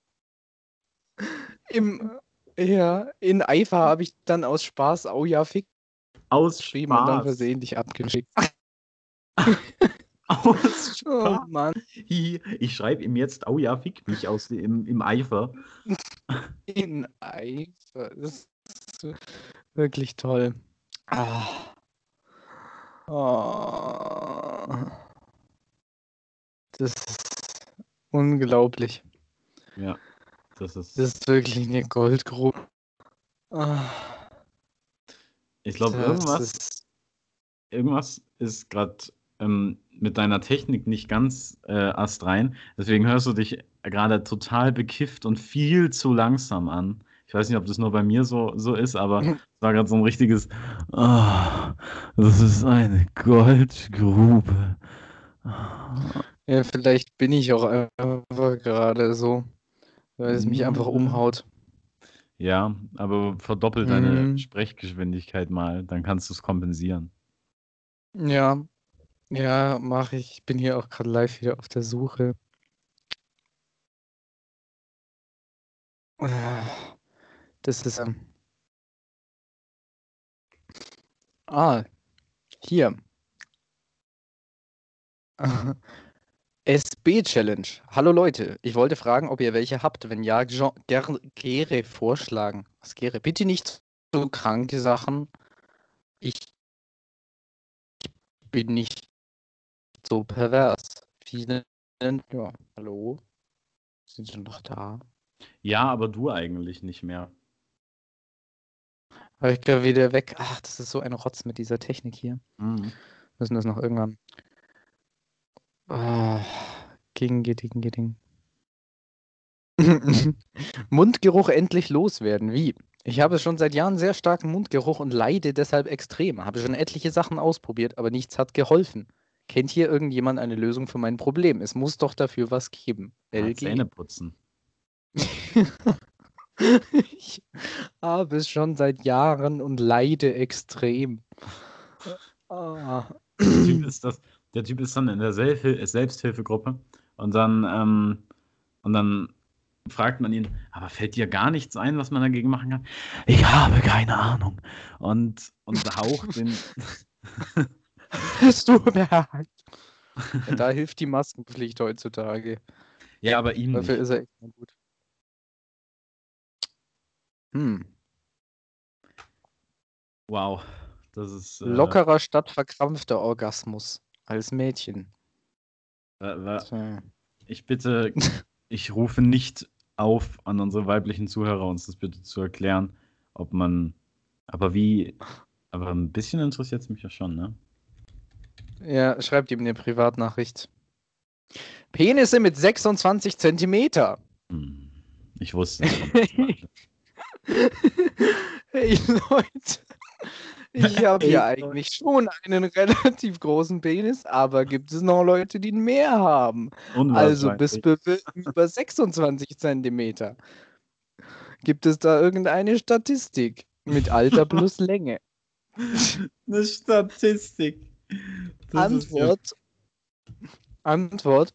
Im, ja, in Eifer habe ich dann aus Spaß, oh ja, fick aus geschrieben und dann Spaß. versehentlich abgeschickt. Aus Oh Spaß. Mann, Hihi. Ich schreibe ihm jetzt, oh ja, fick mich aus im, im Eifer. in Eifer. Das ist wirklich toll. Ah. Oh. Das ist unglaublich. Ja, das ist. Das ist wirklich eine Goldgrube. Ah, ich glaube, irgendwas, ist- irgendwas ist gerade ähm, mit deiner Technik nicht ganz äh, astrein. Deswegen hörst du dich gerade total bekifft und viel zu langsam an. Ich weiß nicht, ob das nur bei mir so, so ist, aber es war gerade so ein richtiges. Ah, das ist eine Goldgrube. Ja, vielleicht bin ich auch einfach gerade so. weil es mich einfach umhaut. Ja, aber verdoppel deine Mhm. Sprechgeschwindigkeit mal, dann kannst du es kompensieren. Ja, ja, mache ich. Ich bin hier auch gerade live wieder auf der Suche. Ah, Das ist. Ähm... Ah, hier. SB-Challenge. Hallo Leute, ich wollte fragen, ob ihr welche habt. Wenn ja, Jean- ger gerne vorschlagen. Was gerne? Bitte nicht so kranke Sachen. Ich bin nicht so pervers. Vielen, ja, hallo? Sind Sie noch da? Ja, aber du eigentlich nicht mehr. War ich gerade wieder weg. Ach, das ist so ein Rotz mit dieser Technik hier. Mhm. Müssen das noch irgendwann. Ah, ging, ging, ging. Mundgeruch endlich loswerden. Wie? Ich habe schon seit Jahren sehr starken Mundgeruch und leide deshalb extrem. Habe schon etliche Sachen ausprobiert, aber nichts hat geholfen. Kennt hier irgendjemand eine Lösung für mein Problem? Es muss doch dafür was geben. Ja, LG. Zähne putzen. ich habe es schon seit Jahren und leide extrem. Ah. Der Typ ist, das, der typ ist dann in der Selbsthil Selbsthilfegruppe und dann, ähm, und dann fragt man ihn, aber fällt dir gar nichts ein, was man dagegen machen kann? Ich habe keine Ahnung. Und, und haucht den. Es tut mir leid. Ja, da hilft die Maskenpflicht heutzutage. ja, aber ihm Dafür nicht. ist er echt mal gut. Hm. Wow. Das ist. Äh, Lockerer statt verkrampfter Orgasmus als Mädchen. Äh, äh, ich bitte, ich rufe nicht auf an unsere weiblichen Zuhörer, uns das bitte zu erklären, ob man. Aber wie. Aber ein bisschen interessiert es mich ja schon, ne? Ja, schreibt ihm eine Privatnachricht. Penisse mit 26 Zentimeter. Hm. Ich wusste es. Hey Leute, ich habe Hey, ja eigentlich schon einen relativ großen Penis, aber gibt es noch Leute, die mehr haben? Also bis über 26 Zentimeter. Gibt es da irgendeine Statistik mit Alter plus Länge? Eine Statistik. Das ist ja- Antwort. Antwort.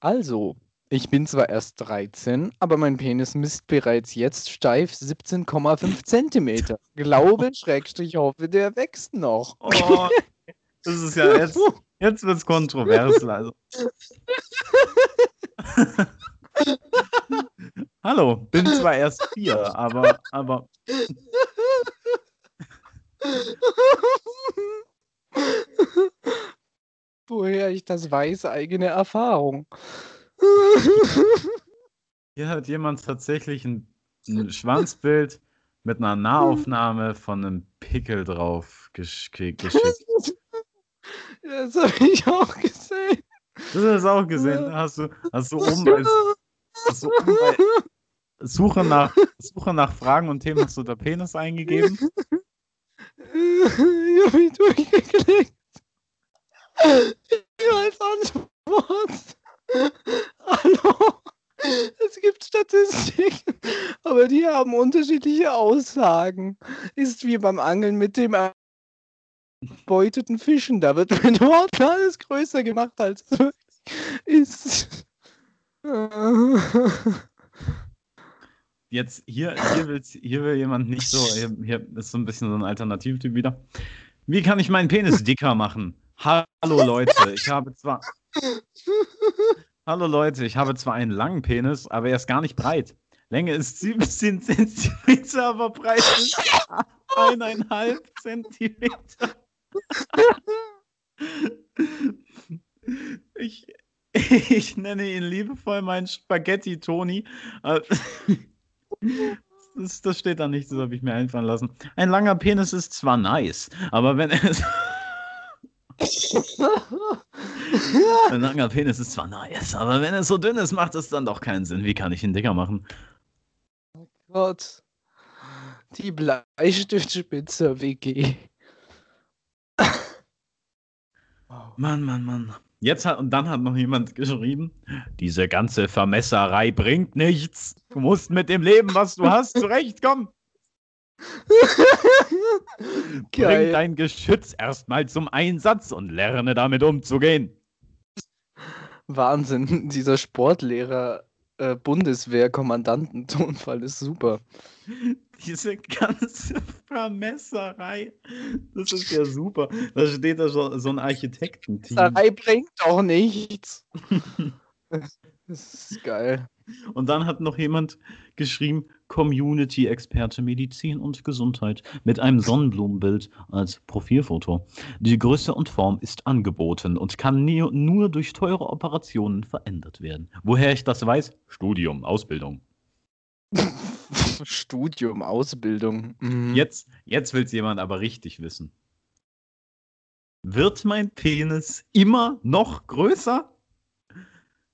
Also, ich bin zwar erst 13, aber mein Penis misst bereits jetzt steif 17,5 Zentimeter. Glaube, Schrägstrich, hoffe, der wächst noch. Oh, das ist ja jetzt. Jetzt wird es kontrovers, also. Hallo, bin zwar erst vier, aber, aber Woher ich das weiß, eigene Erfahrung. Hier hat jemand tatsächlich ein, ein Schwanzbild mit einer Nahaufnahme von einem Pickel drauf gesch geschickt. Das habe ich auch gesehen. Das hast du auch gesehen. Hast du, hast du oben bei, hast du oben bei Suche, nach, Suche nach Fragen und Themen hast du da Penis eingegeben? Ich habe mich durchgeklickt. Ja, als Antwort. Hallo. Es gibt Statistiken, aber die haben unterschiedliche Aussagen. Ist wie beim Angeln mit dem erbeuteten Fischen. Da wird mit Worten alles größer gemacht, als es ist. Jetzt hier, hier, hier will jemand nicht so, hier ist so ein bisschen so ein Alternativtyp wieder. Wie kann ich meinen Penis dicker machen? Hallo Leute, ich habe zwar. Hallo Leute, ich habe zwar einen langen Penis, aber er ist gar nicht breit. Länge ist 17 Zentimeter, aber breit ist eineinhalb Zentimeter. Ich, ich nenne ihn liebevoll meinen Spaghetti Toni. Äh, Das, das steht da nicht, das habe ich mir einfallen lassen. Ein langer Penis ist zwar nice, aber wenn es. Ein langer Penis ist zwar nice, aber wenn es so dünn ist, macht es dann doch keinen Sinn. Wie kann ich ihn dicker machen? Gott. Die Bleistiftspitze WG. Wow. Mann, Mann, Mann. Jetzt hat, und dann hat noch jemand geschrieben, diese ganze Vermesserei bringt nichts. Du musst mit dem Leben, was du hast, zurechtkommen. Bring dein Geschütz erstmal zum Einsatz und lerne damit umzugehen. Wahnsinn, dieser Sportlehrer äh, Bundeswehr-Kommandantentonfall ist super. Diese ganze Vermesserei, das ist ja super. Da steht da so, so ein Architektenteam. Sarei bringt doch nichts. das ist geil. Und dann hat noch jemand geschrieben, Community-Experte Medizin und Gesundheit mit einem Sonnenblumenbild als Profilfoto. Die Größe und Form ist angeboten und kann nie, nur durch teure Operationen verändert werden. Woher ich das weiß? Studium, Ausbildung. Studium, Ausbildung. Mhm. Jetzt, jetzt will es jemand aber richtig wissen. Wird mein Penis immer noch größer?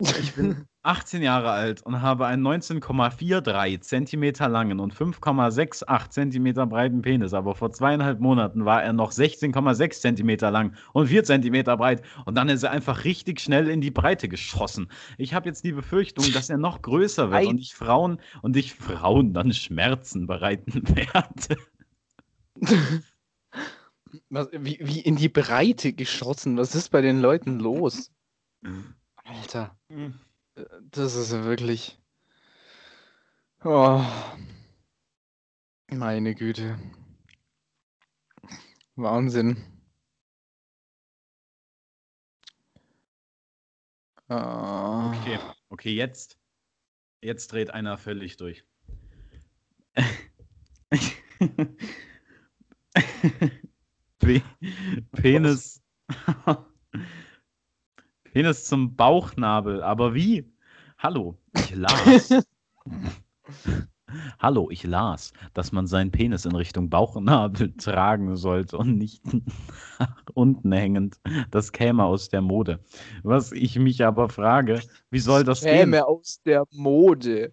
Ich bin 18 Jahre alt und habe einen 19,43 Zentimeter langen und 5,68 Zentimeter breiten Penis. Aber vor zweieinhalb Monaten war er noch 16,6 Zentimeter lang und 4 Zentimeter breit. Und dann ist er einfach richtig schnell in die Breite geschossen. Ich habe jetzt die Befürchtung, dass er noch größer wird und ich Frauen und ich Frauen dann Schmerzen bereiten werde. Was, wie, wie in die Breite geschossen. Was ist bei den Leuten los? Alter, äh, das ist wirklich. Oh. Meine Güte. Wahnsinn. Ah. Okay, okay, jetzt. Jetzt dreht einer völlig durch. Pe Penis. Penis zum Bauchnabel. Aber wie? Hallo, ich las. Hallo, ich las, dass man seinen Penis in Richtung Bauchnabel tragen sollte und nicht nach unten hängend. Das käme aus der Mode. Was ich mich aber frage, wie soll das gehen? Käme aus der Mode.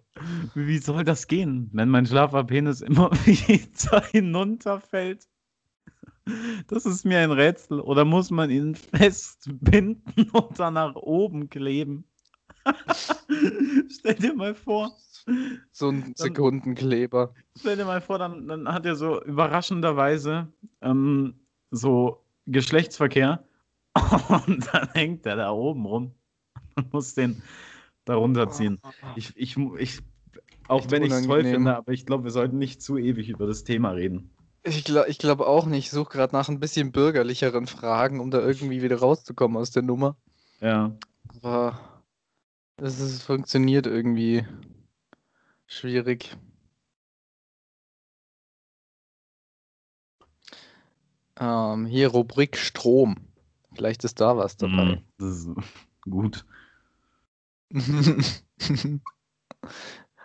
Wie soll das gehen, wenn mein schlaffer Penis immer wieder hinunterfällt? Das ist mir ein Rätsel. Oder muss man ihn festbinden und dann nach oben kleben? Stell dir mal vor. So ein Sekundenkleber. Stell dir mal vor, dann, dann hat er so überraschenderweise ähm, so Geschlechtsverkehr und dann hängt er da oben rum und muss den da runterziehen. Ich, ich, ich, auch Echt wenn ich es toll finde, aber ich glaube, wir sollten nicht zu ewig über das Thema reden. Ich glaube ich glaub auch nicht. Ich suche gerade nach ein bisschen bürgerlicheren Fragen, um da irgendwie wieder rauszukommen aus der Nummer. Ja. Aber es ist, funktioniert irgendwie schwierig. Ähm, hier Rubrik Strom. Vielleicht ist da was dabei. Mm, Das ist gut.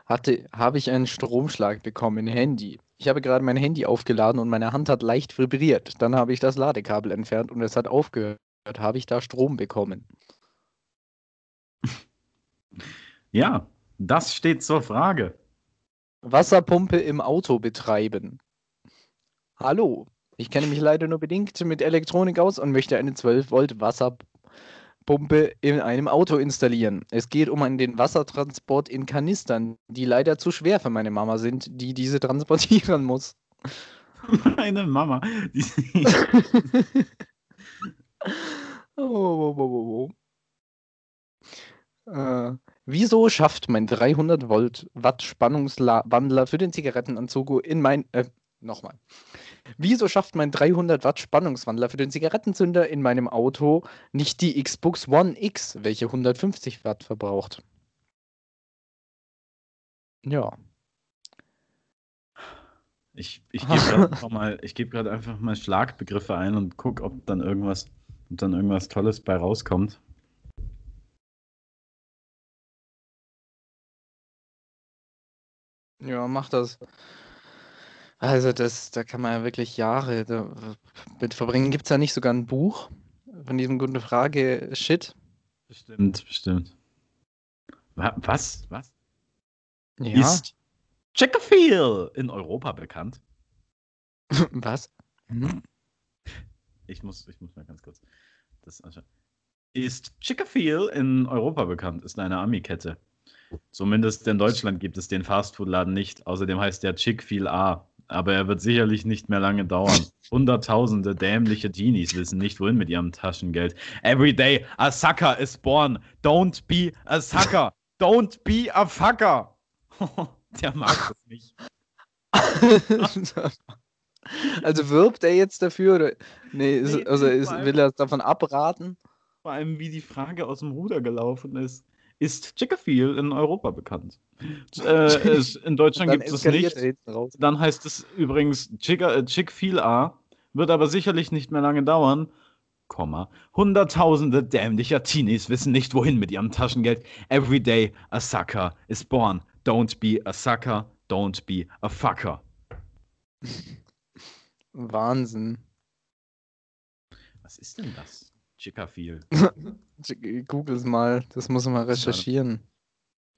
Hatte, habe ich einen Stromschlag bekommen, Handy. Ich habe gerade mein Handy aufgeladen und meine Hand hat leicht vibriert. Dann habe ich das Ladekabel entfernt und es hat aufgehört. Habe ich da Strom bekommen? Ja, das steht zur Frage. Wasserpumpe im Auto betreiben. Hallo, ich kenne mich leider nur bedingt mit Elektronik aus und möchte eine 12 Volt Wasserpumpe in einem Auto installieren. Es geht um einen- den Wassertransport in Kanistern, die leider zu schwer für meine Mama sind, die diese transportieren muss. Meine Mama. Oh, oh, oh, oh, oh. Äh, wieso schafft mein 300 Volt Watt Spannungswandler für den Zigarettenanzug in mein äh, nochmal. Wieso schafft mein 300 Watt Spannungswandler für den Zigarettenzünder in meinem Auto nicht die Xbox One X, welche 150 Watt verbraucht? Ja. ich ich gebe gerade einfach mal, ich gebe gerade einfach mal Schlagbegriffe ein und guck, ob dann irgendwas, ob dann irgendwas Tolles bei rauskommt. Ja, mach das. Also das, da kann man ja wirklich Jahre da, mit verbringen. Gibt es da nicht sogar ein Buch von diesem gute Frage Shit? Bestimmt, bestimmt. Wa- Was? Was? Ja. Ist Checkafil in Europa bekannt? Was? Hm? Ich muss, ich muss mal ganz kurz das anschauen. ist Chickafeel in Europa bekannt, ist eine Ami-Kette. Zumindest in Deutschland gibt es den Fastfood-Laden nicht. Außerdem heißt der Chick-fil A. Aber er wird sicherlich nicht mehr lange dauern. Hunderttausende dämliche Teenies wissen nicht, wohin mit ihrem Taschengeld. Every day a sucker is born. Don't be a sucker. Don't be a fucker. der mag das nicht. also wirbt er jetzt dafür? Oder? Nee, ist, nee also ist, will er davon abraten? Vor allem, wie die Frage aus dem Ruder gelaufen ist ist Chickafeel in Europa bekannt. Äh, es, in Deutschland gibt es nicht. Dann heißt es übrigens äh, Chick-fil A, wird aber sicherlich nicht mehr lange dauern. Komma. Hunderttausende dämlicher Teenies wissen nicht, wohin mit ihrem Taschengeld. Every day a sucker is born. Don't be a sucker, don't be a fucker. Wahnsinn. Was ist denn das? Chickafeel. Google es mal, das muss man recherchieren.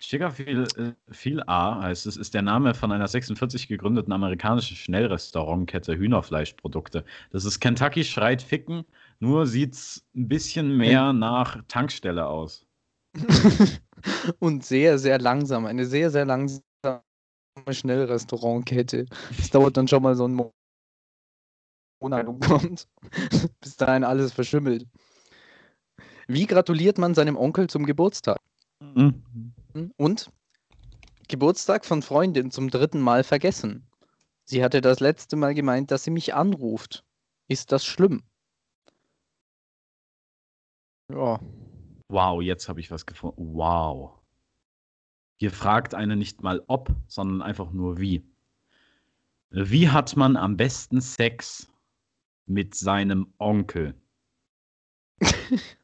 Chickafeel äh, A heißt es, ist der Name von einer 46 gegründeten amerikanischen Schnellrestaurantkette Hühnerfleischprodukte. Das ist Kentucky schreit Ficken, nur sieht es ein bisschen mehr nach Tankstelle aus. Und sehr, sehr langsam. Eine sehr, sehr langsame Schnellrestaurantkette. Das dauert dann schon mal so einen Monat. Bis dahin alles verschimmelt. Wie gratuliert man seinem Onkel zum Geburtstag? Mhm. Und Geburtstag von Freundin zum dritten Mal vergessen. Sie hatte das letzte Mal gemeint, dass sie mich anruft. Ist das schlimm? Ja. Wow, jetzt habe ich was gefunden. Wow. Hier fragt eine nicht mal ob, sondern einfach nur wie. Wie hat man am besten Sex mit seinem Onkel?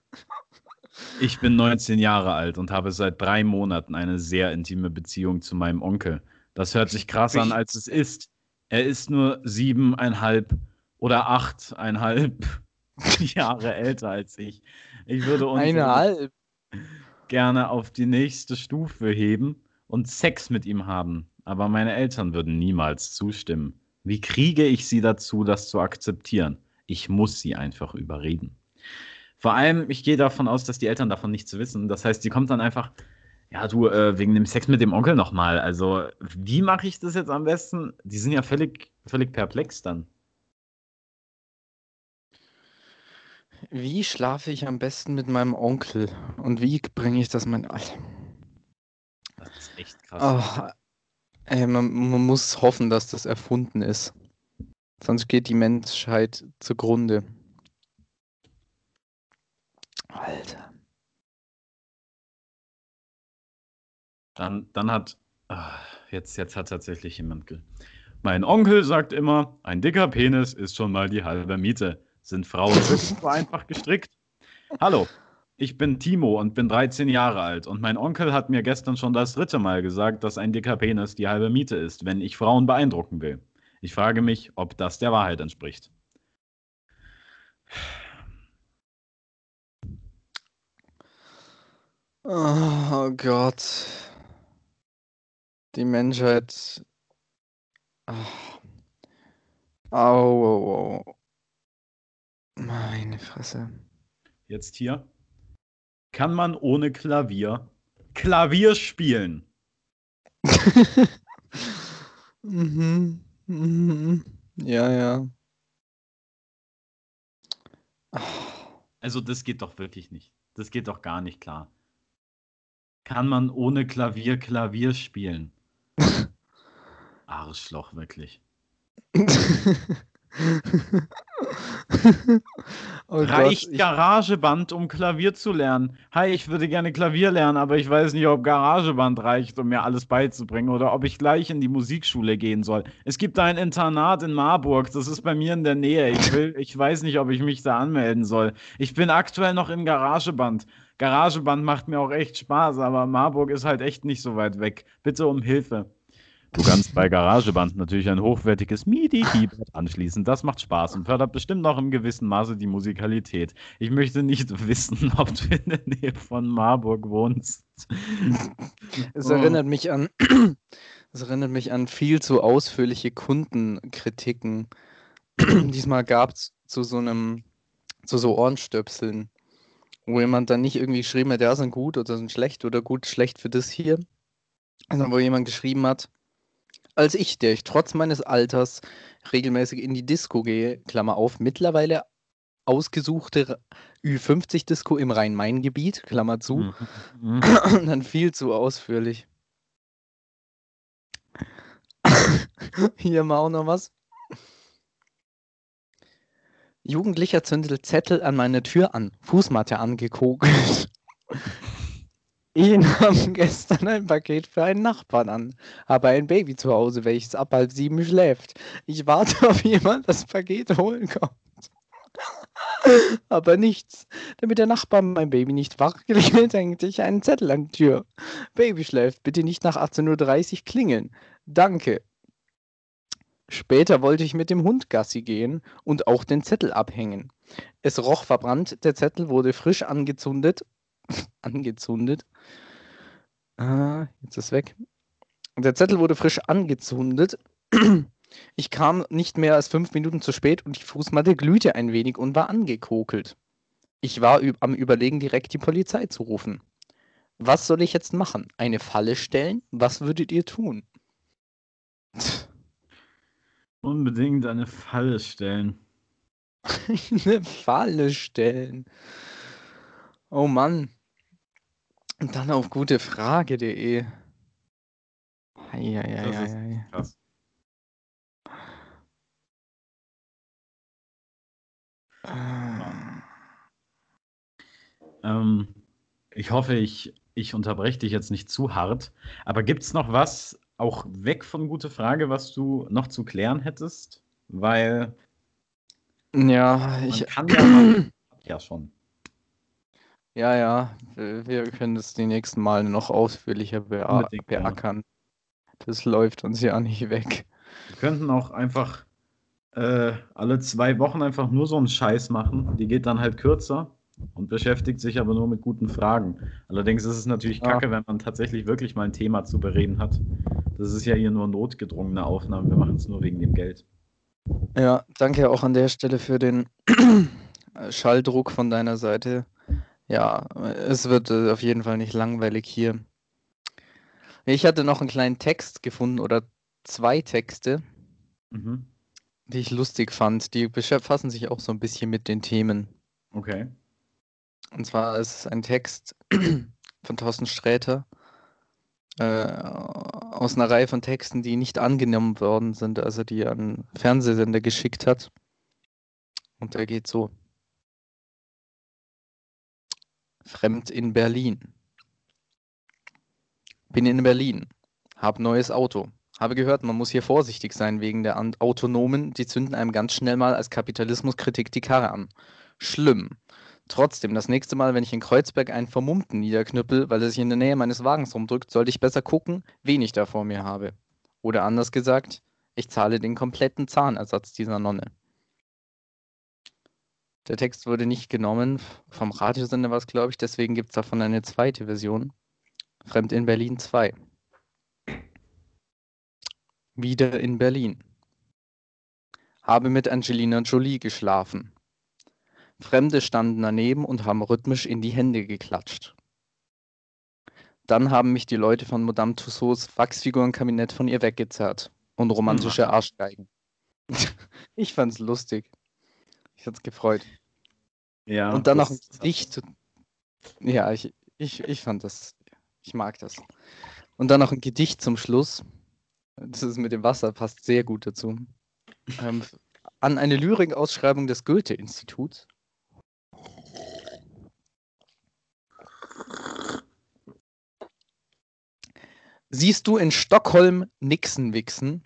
Ich bin 19 Jahre alt und habe seit drei Monaten eine sehr intime Beziehung zu meinem Onkel. Das hört sich krass an, als es ist. Er ist nur siebeneinhalb oder achteinhalb Jahre älter als ich. Ich würde uns gerne auf die nächste Stufe heben und Sex mit ihm haben. Aber meine Eltern würden niemals zustimmen. Wie kriege ich sie dazu, das zu akzeptieren? Ich muss sie einfach überreden. Vor allem, ich gehe davon aus, dass die Eltern davon nichts wissen. Das heißt, sie kommt dann einfach, ja, du, äh, wegen dem Sex mit dem Onkel nochmal. Also, wie mache ich das jetzt am besten? Die sind ja völlig, völlig perplex dann. Wie schlafe ich am besten mit meinem Onkel? Und wie bringe ich das mein. Alter. Das ist echt krass. Oh, ey, man, man muss hoffen, dass das erfunden ist. Sonst geht die Menschheit zugrunde. Alter. Dann, dann hat. Ach, jetzt, jetzt hat tatsächlich jemand. Mein Onkel sagt immer, ein dicker Penis ist schon mal die halbe Miete. Sind Frauen so einfach gestrickt? Hallo, ich bin Timo und bin 13 Jahre alt und mein Onkel hat mir gestern schon das dritte Mal gesagt, dass ein dicker Penis die halbe Miete ist, wenn ich Frauen beeindrucken will. Ich frage mich, ob das der Wahrheit entspricht. Oh Gott. Die Menschheit. Ach. Au, au, au. Meine Fresse. Jetzt hier. Kann man ohne Klavier Klavier spielen? mhm. Mhm. Ja, ja. Also das geht doch wirklich nicht. Das geht doch gar nicht klar kann man ohne Klavier Klavier spielen. Arschloch, wirklich. oh Reicht Gott, Garageband, um Klavier zu lernen? Hi, ich würde gerne Klavier lernen, aber ich weiß nicht, ob Garageband reicht, um mir alles beizubringen oder ob ich gleich in die Musikschule gehen soll. Es gibt ein Internat in Marburg, das ist bei mir in der Nähe. Ich, will, ich weiß nicht, ob ich mich da anmelden soll. Ich bin aktuell noch im Garageband. Garageband macht mir auch echt Spaß, aber Marburg ist halt echt nicht so weit weg. Bitte um Hilfe. Du kannst bei Garageband natürlich ein hochwertiges MIDI-Keyboard anschließen. Das macht Spaß und fördert bestimmt auch im gewissen Maße die Musikalität. Ich möchte nicht wissen, ob du in der Nähe von Marburg wohnst. Es erinnert mich an, es erinnert mich an viel zu ausführliche Kundenkritiken, die es gab zu so einem, zu so Ohrenstöpseln wo jemand dann nicht irgendwie geschrieben hat, ja, sind gut oder sind schlecht oder gut, schlecht für das hier. Also wo jemand geschrieben hat, als ich, der ich trotz meines Alters regelmäßig in die Disco gehe, Klammer auf, mittlerweile ausgesuchte Ü50-Disco im Rhein-Main-Gebiet, Klammer zu, mhm. Mhm. dann viel zu ausführlich. Hier mal auch noch was. Jugendlicher zündet Zettel an meine Tür an, Fußmatte angekokelt. Ihn haben gestern ein Paket für einen Nachbarn an. Habe ein Baby zu Hause, welches ab halb sieben schläft. Ich warte auf jemand, das Paket holen kommt. Aber nichts. Damit der Nachbar mein Baby nicht wach klingelt, hängte ich einen Zettel an die Tür. Baby schläft, bitte nicht nach 18.30 Uhr klingeln. Danke. Später wollte ich mit dem Hund Gassi gehen und auch den Zettel abhängen. Es roch verbrannt, der Zettel wurde frisch angezündet. angezündet. Ah, jetzt ist weg. Der Zettel wurde frisch angezündet. Ich kam nicht mehr als fünf Minuten zu spät und die Fußmatte glühte ein wenig und war angekokelt. Ich war am Überlegen, direkt die Polizei zu rufen. Was soll ich jetzt machen? Eine Falle stellen? Was würdet ihr tun? Unbedingt eine Falle stellen. eine Falle stellen. Oh Mann. Und dann auf gutefrage.de. Eieieiei. Krass. Ah. Ähm, ich hoffe, ich, ich unterbreche dich jetzt nicht zu hart. Aber gibt es noch was, auch weg von gute Frage, was du noch zu klären hättest? Weil. Ja, ich. kann ja, mal, ja schon. Ja, ja, wir können das die nächsten Mal noch ausführlicher bea beackern. Das läuft uns ja nicht weg. Wir könnten auch einfach äh, alle zwei Wochen einfach nur so einen Scheiß machen. Die geht dann halt kürzer und beschäftigt sich aber nur mit guten Fragen. Allerdings ist es natürlich kacke, ja. wenn man tatsächlich wirklich mal ein Thema zu bereden hat. Das ist ja hier nur notgedrungene Aufnahme. Wir machen es nur wegen dem Geld. Ja, danke auch an der Stelle für den Schalldruck von deiner Seite. Ja, es wird äh, auf jeden Fall nicht langweilig hier. Ich hatte noch einen kleinen Text gefunden oder zwei Texte. Mhm die ich lustig fand. Die befassen sich auch so ein bisschen mit den Themen. Okay. Und zwar ist es ein Text von Thorsten Sträter äh, aus einer Reihe von Texten, die nicht angenommen worden sind, also die er an Fernsehsender geschickt hat. Und der geht so. Fremd in Berlin. Bin in Berlin. Hab neues Auto. Habe gehört, man muss hier vorsichtig sein wegen der Autonomen. Die zünden einem ganz schnell mal als Kapitalismuskritik die Karre an. Schlimm. Trotzdem, das nächste Mal, wenn ich in Kreuzberg einen Vermummten niederknüppel, weil er sich in der Nähe meines Wagens rumdrückt, sollte ich besser gucken, wen ich da vor mir habe. Oder anders gesagt, ich zahle den kompletten Zahnersatz dieser Nonne. Der Text wurde nicht genommen, vom Radiosender war es, glaube ich, deswegen gibt es davon eine zweite Version. Fremd in Berlin 2 wieder in Berlin. Habe mit Angelina Jolie geschlafen. Fremde standen daneben und haben rhythmisch in die Hände geklatscht. Dann haben mich die Leute von Madame Tussauds Wachsfigurenkabinett von ihr weggezerrt und romantische hm. Arschgeigen. ich fand's lustig. Ich hat's gefreut. Ja. Und dann noch ein Gedicht. Ja, ich, ich, ich fand das. Ich mag das. Und dann noch ein Gedicht zum Schluss. Das ist mit dem Wasser passt sehr gut dazu. Ähm, an eine Lyrikausschreibung des Goethe-Instituts. Siehst du in Stockholm Nixen wichsen,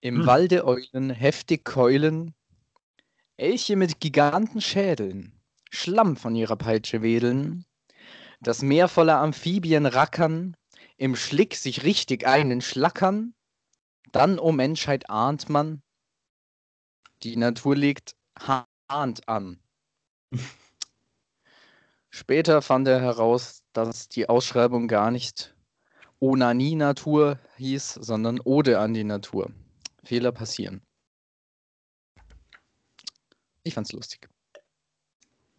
im hm. Walde Eulen heftig keulen, Elche mit Gigantenschädeln, Schlamm von ihrer Peitsche wedeln, das Meer voller Amphibien rackern, im Schlick sich richtig einen schlackern, dann, o oh Menschheit, ahnt man, die Natur legt Hand an. Später fand er heraus, dass die Ausschreibung gar nicht Onanie-Natur hieß, sondern Ode an die Natur. Fehler passieren. Ich fand's lustig.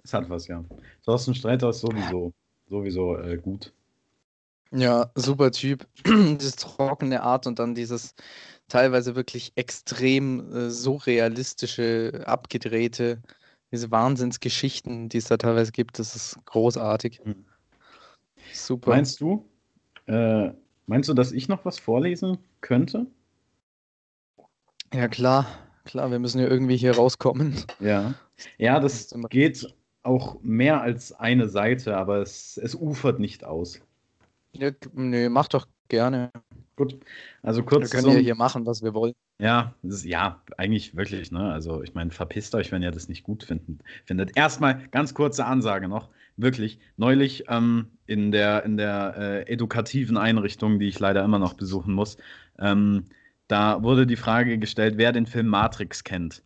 Es hat was, ja. Thorsten Streiter ist sowieso, sowieso äh, gut. Ja, super Typ. Diese trockene Art und dann dieses teilweise wirklich extrem äh, surrealistische, abgedrehte, diese Wahnsinnsgeschichten, die es da teilweise gibt, das ist großartig. Mhm. Super. Meinst du, äh, meinst du, dass ich noch was vorlesen könnte? Ja, klar. Klar, wir müssen ja irgendwie hier rauskommen. Ja. Ja, das geht auch mehr als eine Seite, aber es, es ufert nicht aus. Ja, nee, mach doch gerne. Gut. Also kurz. Wir können zum, ja hier machen, was wir wollen. Ja, ist, ja, eigentlich wirklich, ne? Also ich meine, verpisst euch, wenn ihr das nicht gut finden, findet. Erstmal ganz kurze Ansage noch. Wirklich, neulich ähm, in der, in der äh, edukativen Einrichtung, die ich leider immer noch besuchen muss, ähm, da wurde die Frage gestellt, wer den Film Matrix kennt.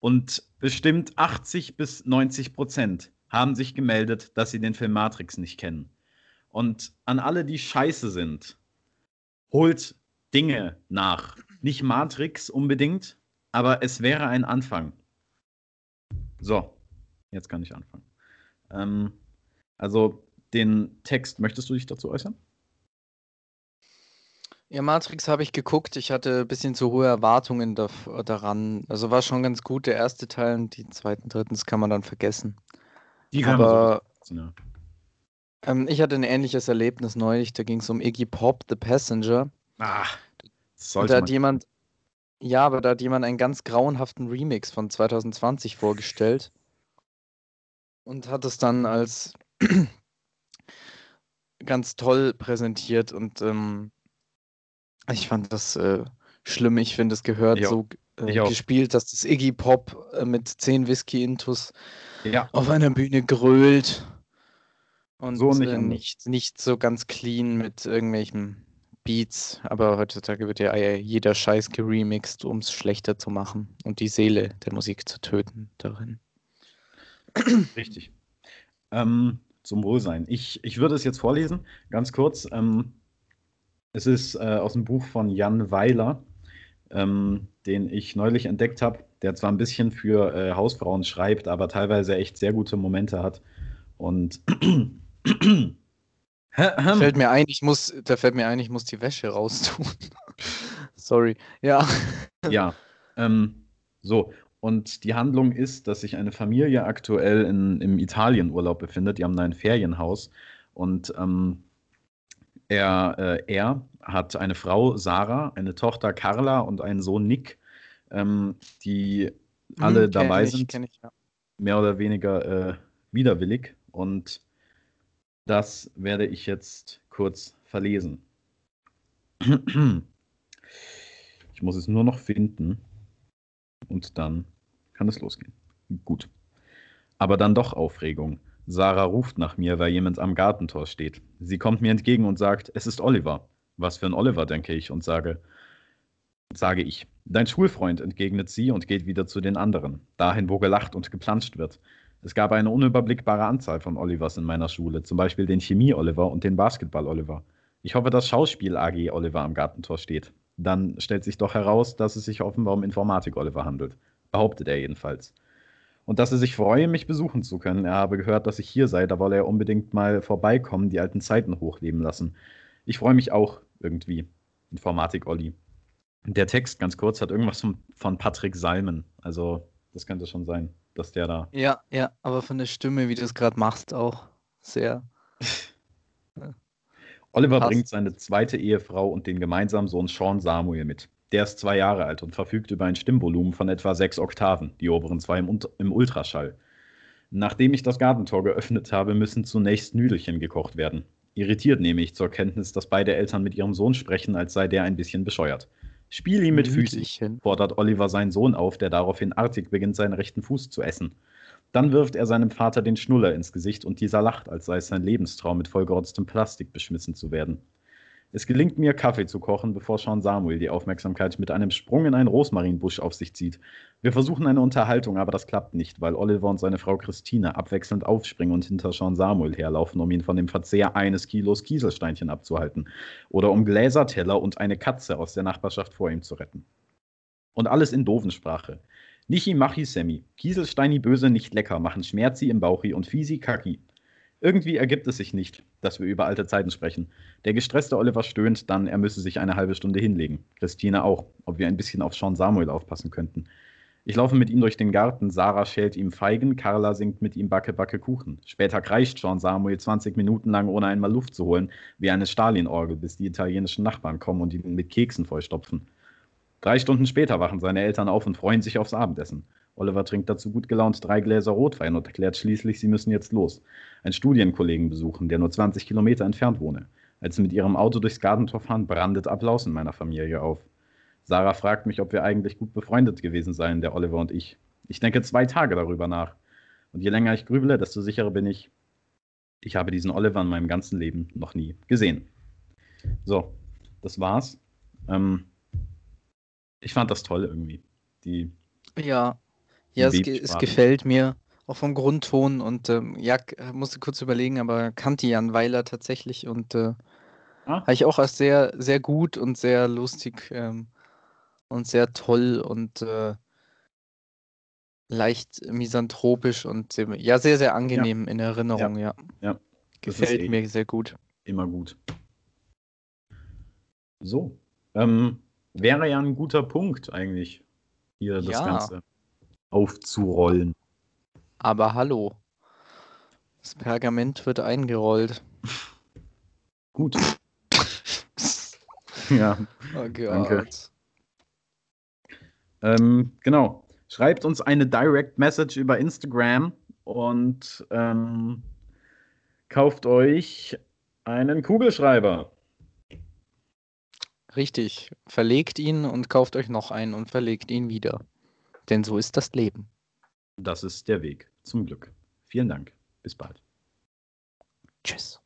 Und bestimmt 80 bis 90 Prozent haben sich gemeldet, dass sie den Film Matrix nicht kennen. Und an alle, die scheiße sind, holt Dinge nach. Nicht Matrix unbedingt, aber es wäre ein Anfang. So, jetzt kann ich anfangen. Ähm, also den Text, möchtest du dich dazu äußern? Ja, Matrix habe ich geguckt. Ich hatte ein bisschen zu hohe Erwartungen da, daran. Also war schon ganz gut der erste Teil und die zweiten, dritten, das kann man dann vergessen. Die kann Aber man so ähm, ich hatte ein ähnliches Erlebnis neulich. Da ging es um Iggy Pop, The Passenger. Ach, sollte da hat jemand, ja, aber da hat jemand einen ganz grauenhaften Remix von 2020 vorgestellt und hat es dann als ganz toll präsentiert und ähm, ich fand das äh, schlimm. Ich finde, es gehört jo. so äh, gespielt, dass das Iggy Pop äh, mit 10 Whisky-Intus ja. auf einer Bühne grölt und so nicht, äh, nicht, nicht so ganz clean mit irgendwelchen Beats, aber heutzutage wird ja jeder Scheiß geremixed, um es schlechter zu machen und die Seele der Musik zu töten darin. Richtig. Ähm, zum Wohlsein. Ich, ich würde es jetzt vorlesen, ganz kurz. Ähm, es ist äh, aus dem Buch von Jan Weiler, ähm, den ich neulich entdeckt habe, der zwar ein bisschen für äh, Hausfrauen schreibt, aber teilweise echt sehr gute Momente hat. Und fällt mir ein, ich muss, da fällt mir ein, ich muss die Wäsche raustun. Sorry. Ja. Ja. Ähm, so. Und die Handlung ist, dass sich eine Familie aktuell in, im Italienurlaub befindet. Die haben da ein Ferienhaus. Und ähm, er, äh, er hat eine Frau, Sarah, eine Tochter, Carla und einen Sohn, Nick, ähm, die alle hm, dabei ich, sind. Ich, ja. Mehr oder weniger äh, widerwillig. Und das werde ich jetzt kurz verlesen. Ich muss es nur noch finden und dann kann es losgehen. Gut. Aber dann doch Aufregung. Sarah ruft nach mir, weil jemand am Gartentor steht. Sie kommt mir entgegen und sagt, es ist Oliver. Was für ein Oliver, denke ich und sage, sage ich. Dein Schulfreund, entgegnet sie und geht wieder zu den anderen, dahin, wo gelacht und geplanscht wird. Es gab eine unüberblickbare Anzahl von Olivers in meiner Schule, zum Beispiel den Chemie-Oliver und den Basketball-Oliver. Ich hoffe, dass Schauspiel-AG-Oliver am Gartentor steht. Dann stellt sich doch heraus, dass es sich offenbar um Informatik-Oliver handelt. Behauptet er jedenfalls. Und dass er sich freue, mich besuchen zu können. Er habe gehört, dass ich hier sei, da wolle er unbedingt mal vorbeikommen, die alten Zeiten hochleben lassen. Ich freue mich auch irgendwie. Informatik-Olli. Der Text, ganz kurz, hat irgendwas von, von Patrick Salmen. Also, das könnte schon sein dass der da. Ja, ja, aber von der Stimme, wie du es gerade machst, auch sehr. Oliver Passt. bringt seine zweite Ehefrau und den gemeinsamen Sohn Sean Samuel mit. Der ist zwei Jahre alt und verfügt über ein Stimmvolumen von etwa sechs Oktaven, die oberen zwei im, im Ultraschall. Nachdem ich das Gartentor geöffnet habe, müssen zunächst Nüdelchen gekocht werden. Irritiert nehme ich zur Kenntnis, dass beide Eltern mit ihrem Sohn sprechen, als sei der ein bisschen bescheuert. Spiel ihn mit Füßen, fordert Oliver seinen Sohn auf, der daraufhin artig beginnt, seinen rechten Fuß zu essen. Dann wirft er seinem Vater den Schnuller ins Gesicht und dieser lacht, als sei es sein Lebenstraum, mit vollgerotztem Plastik beschmissen zu werden. Es gelingt mir, Kaffee zu kochen, bevor Sean Samuel die Aufmerksamkeit mit einem Sprung in einen Rosmarinbusch auf sich zieht. Wir versuchen eine Unterhaltung, aber das klappt nicht, weil Oliver und seine Frau Christine abwechselnd aufspringen und hinter Sean Samuel herlaufen, um ihn von dem Verzehr eines Kilos Kieselsteinchen abzuhalten. Oder um Gläserteller und eine Katze aus der Nachbarschaft vor ihm zu retten. Und alles in Dovensprache. Nichi, Machi, Semmi. Kieselsteini, Böse, nicht lecker, machen Schmerzi im Bauchi und Fiesi, Kaki. Irgendwie ergibt es sich nicht, dass wir über alte Zeiten sprechen. Der gestresste Oliver stöhnt dann, er müsse sich eine halbe Stunde hinlegen. Christine auch, ob wir ein bisschen auf Sean Samuel aufpassen könnten. Ich laufe mit ihm durch den Garten, Sarah schält ihm Feigen, Carla singt mit ihm Backe, Backe, Kuchen. Später kreischt Sean Samuel 20 Minuten lang, ohne einmal Luft zu holen, wie eine Stalin-Orgel, bis die italienischen Nachbarn kommen und ihn mit Keksen vollstopfen. Drei Stunden später wachen seine Eltern auf und freuen sich aufs Abendessen. Oliver trinkt dazu gut gelaunt drei Gläser Rotwein und erklärt schließlich, sie müssen jetzt los. Einen Studienkollegen besuchen, der nur 20 Kilometer entfernt wohne. Als sie mit ihrem Auto durchs Gartentor fahren, brandet Applaus in meiner Familie auf. Sarah fragt mich, ob wir eigentlich gut befreundet gewesen seien, der Oliver und ich. Ich denke zwei Tage darüber nach. Und je länger ich grübele, desto sicherer bin ich, ich habe diesen Oliver in meinem ganzen Leben noch nie gesehen. So, das war's. Ähm, ich fand das toll irgendwie. Die ja, ja, es, es, gefällt mir auch vom Grundton und ähm, ja, musste kurz überlegen, aber kannte Jan Weiler tatsächlich und äh, ah. habe ich auch als sehr, sehr gut und sehr lustig ähm, und sehr toll und äh, leicht misanthropisch und ja, sehr, sehr angenehm ja. in Erinnerung, ja. ja. ja. Gefällt eh mir sehr gut. Immer gut. So. Ähm, wäre ja ein guter Punkt eigentlich, hier das ja. Ganze aufzurollen. Aber hallo. Das Pergament wird eingerollt. Gut. ja. Oh Danke. Ähm, genau. Schreibt uns eine Direct Message über Instagram und ähm, kauft euch einen Kugelschreiber. Richtig. Verlegt ihn und kauft euch noch einen und verlegt ihn wieder. Denn so ist das Leben. Das ist der Weg zum Glück. Vielen Dank. Bis bald. Tschüss.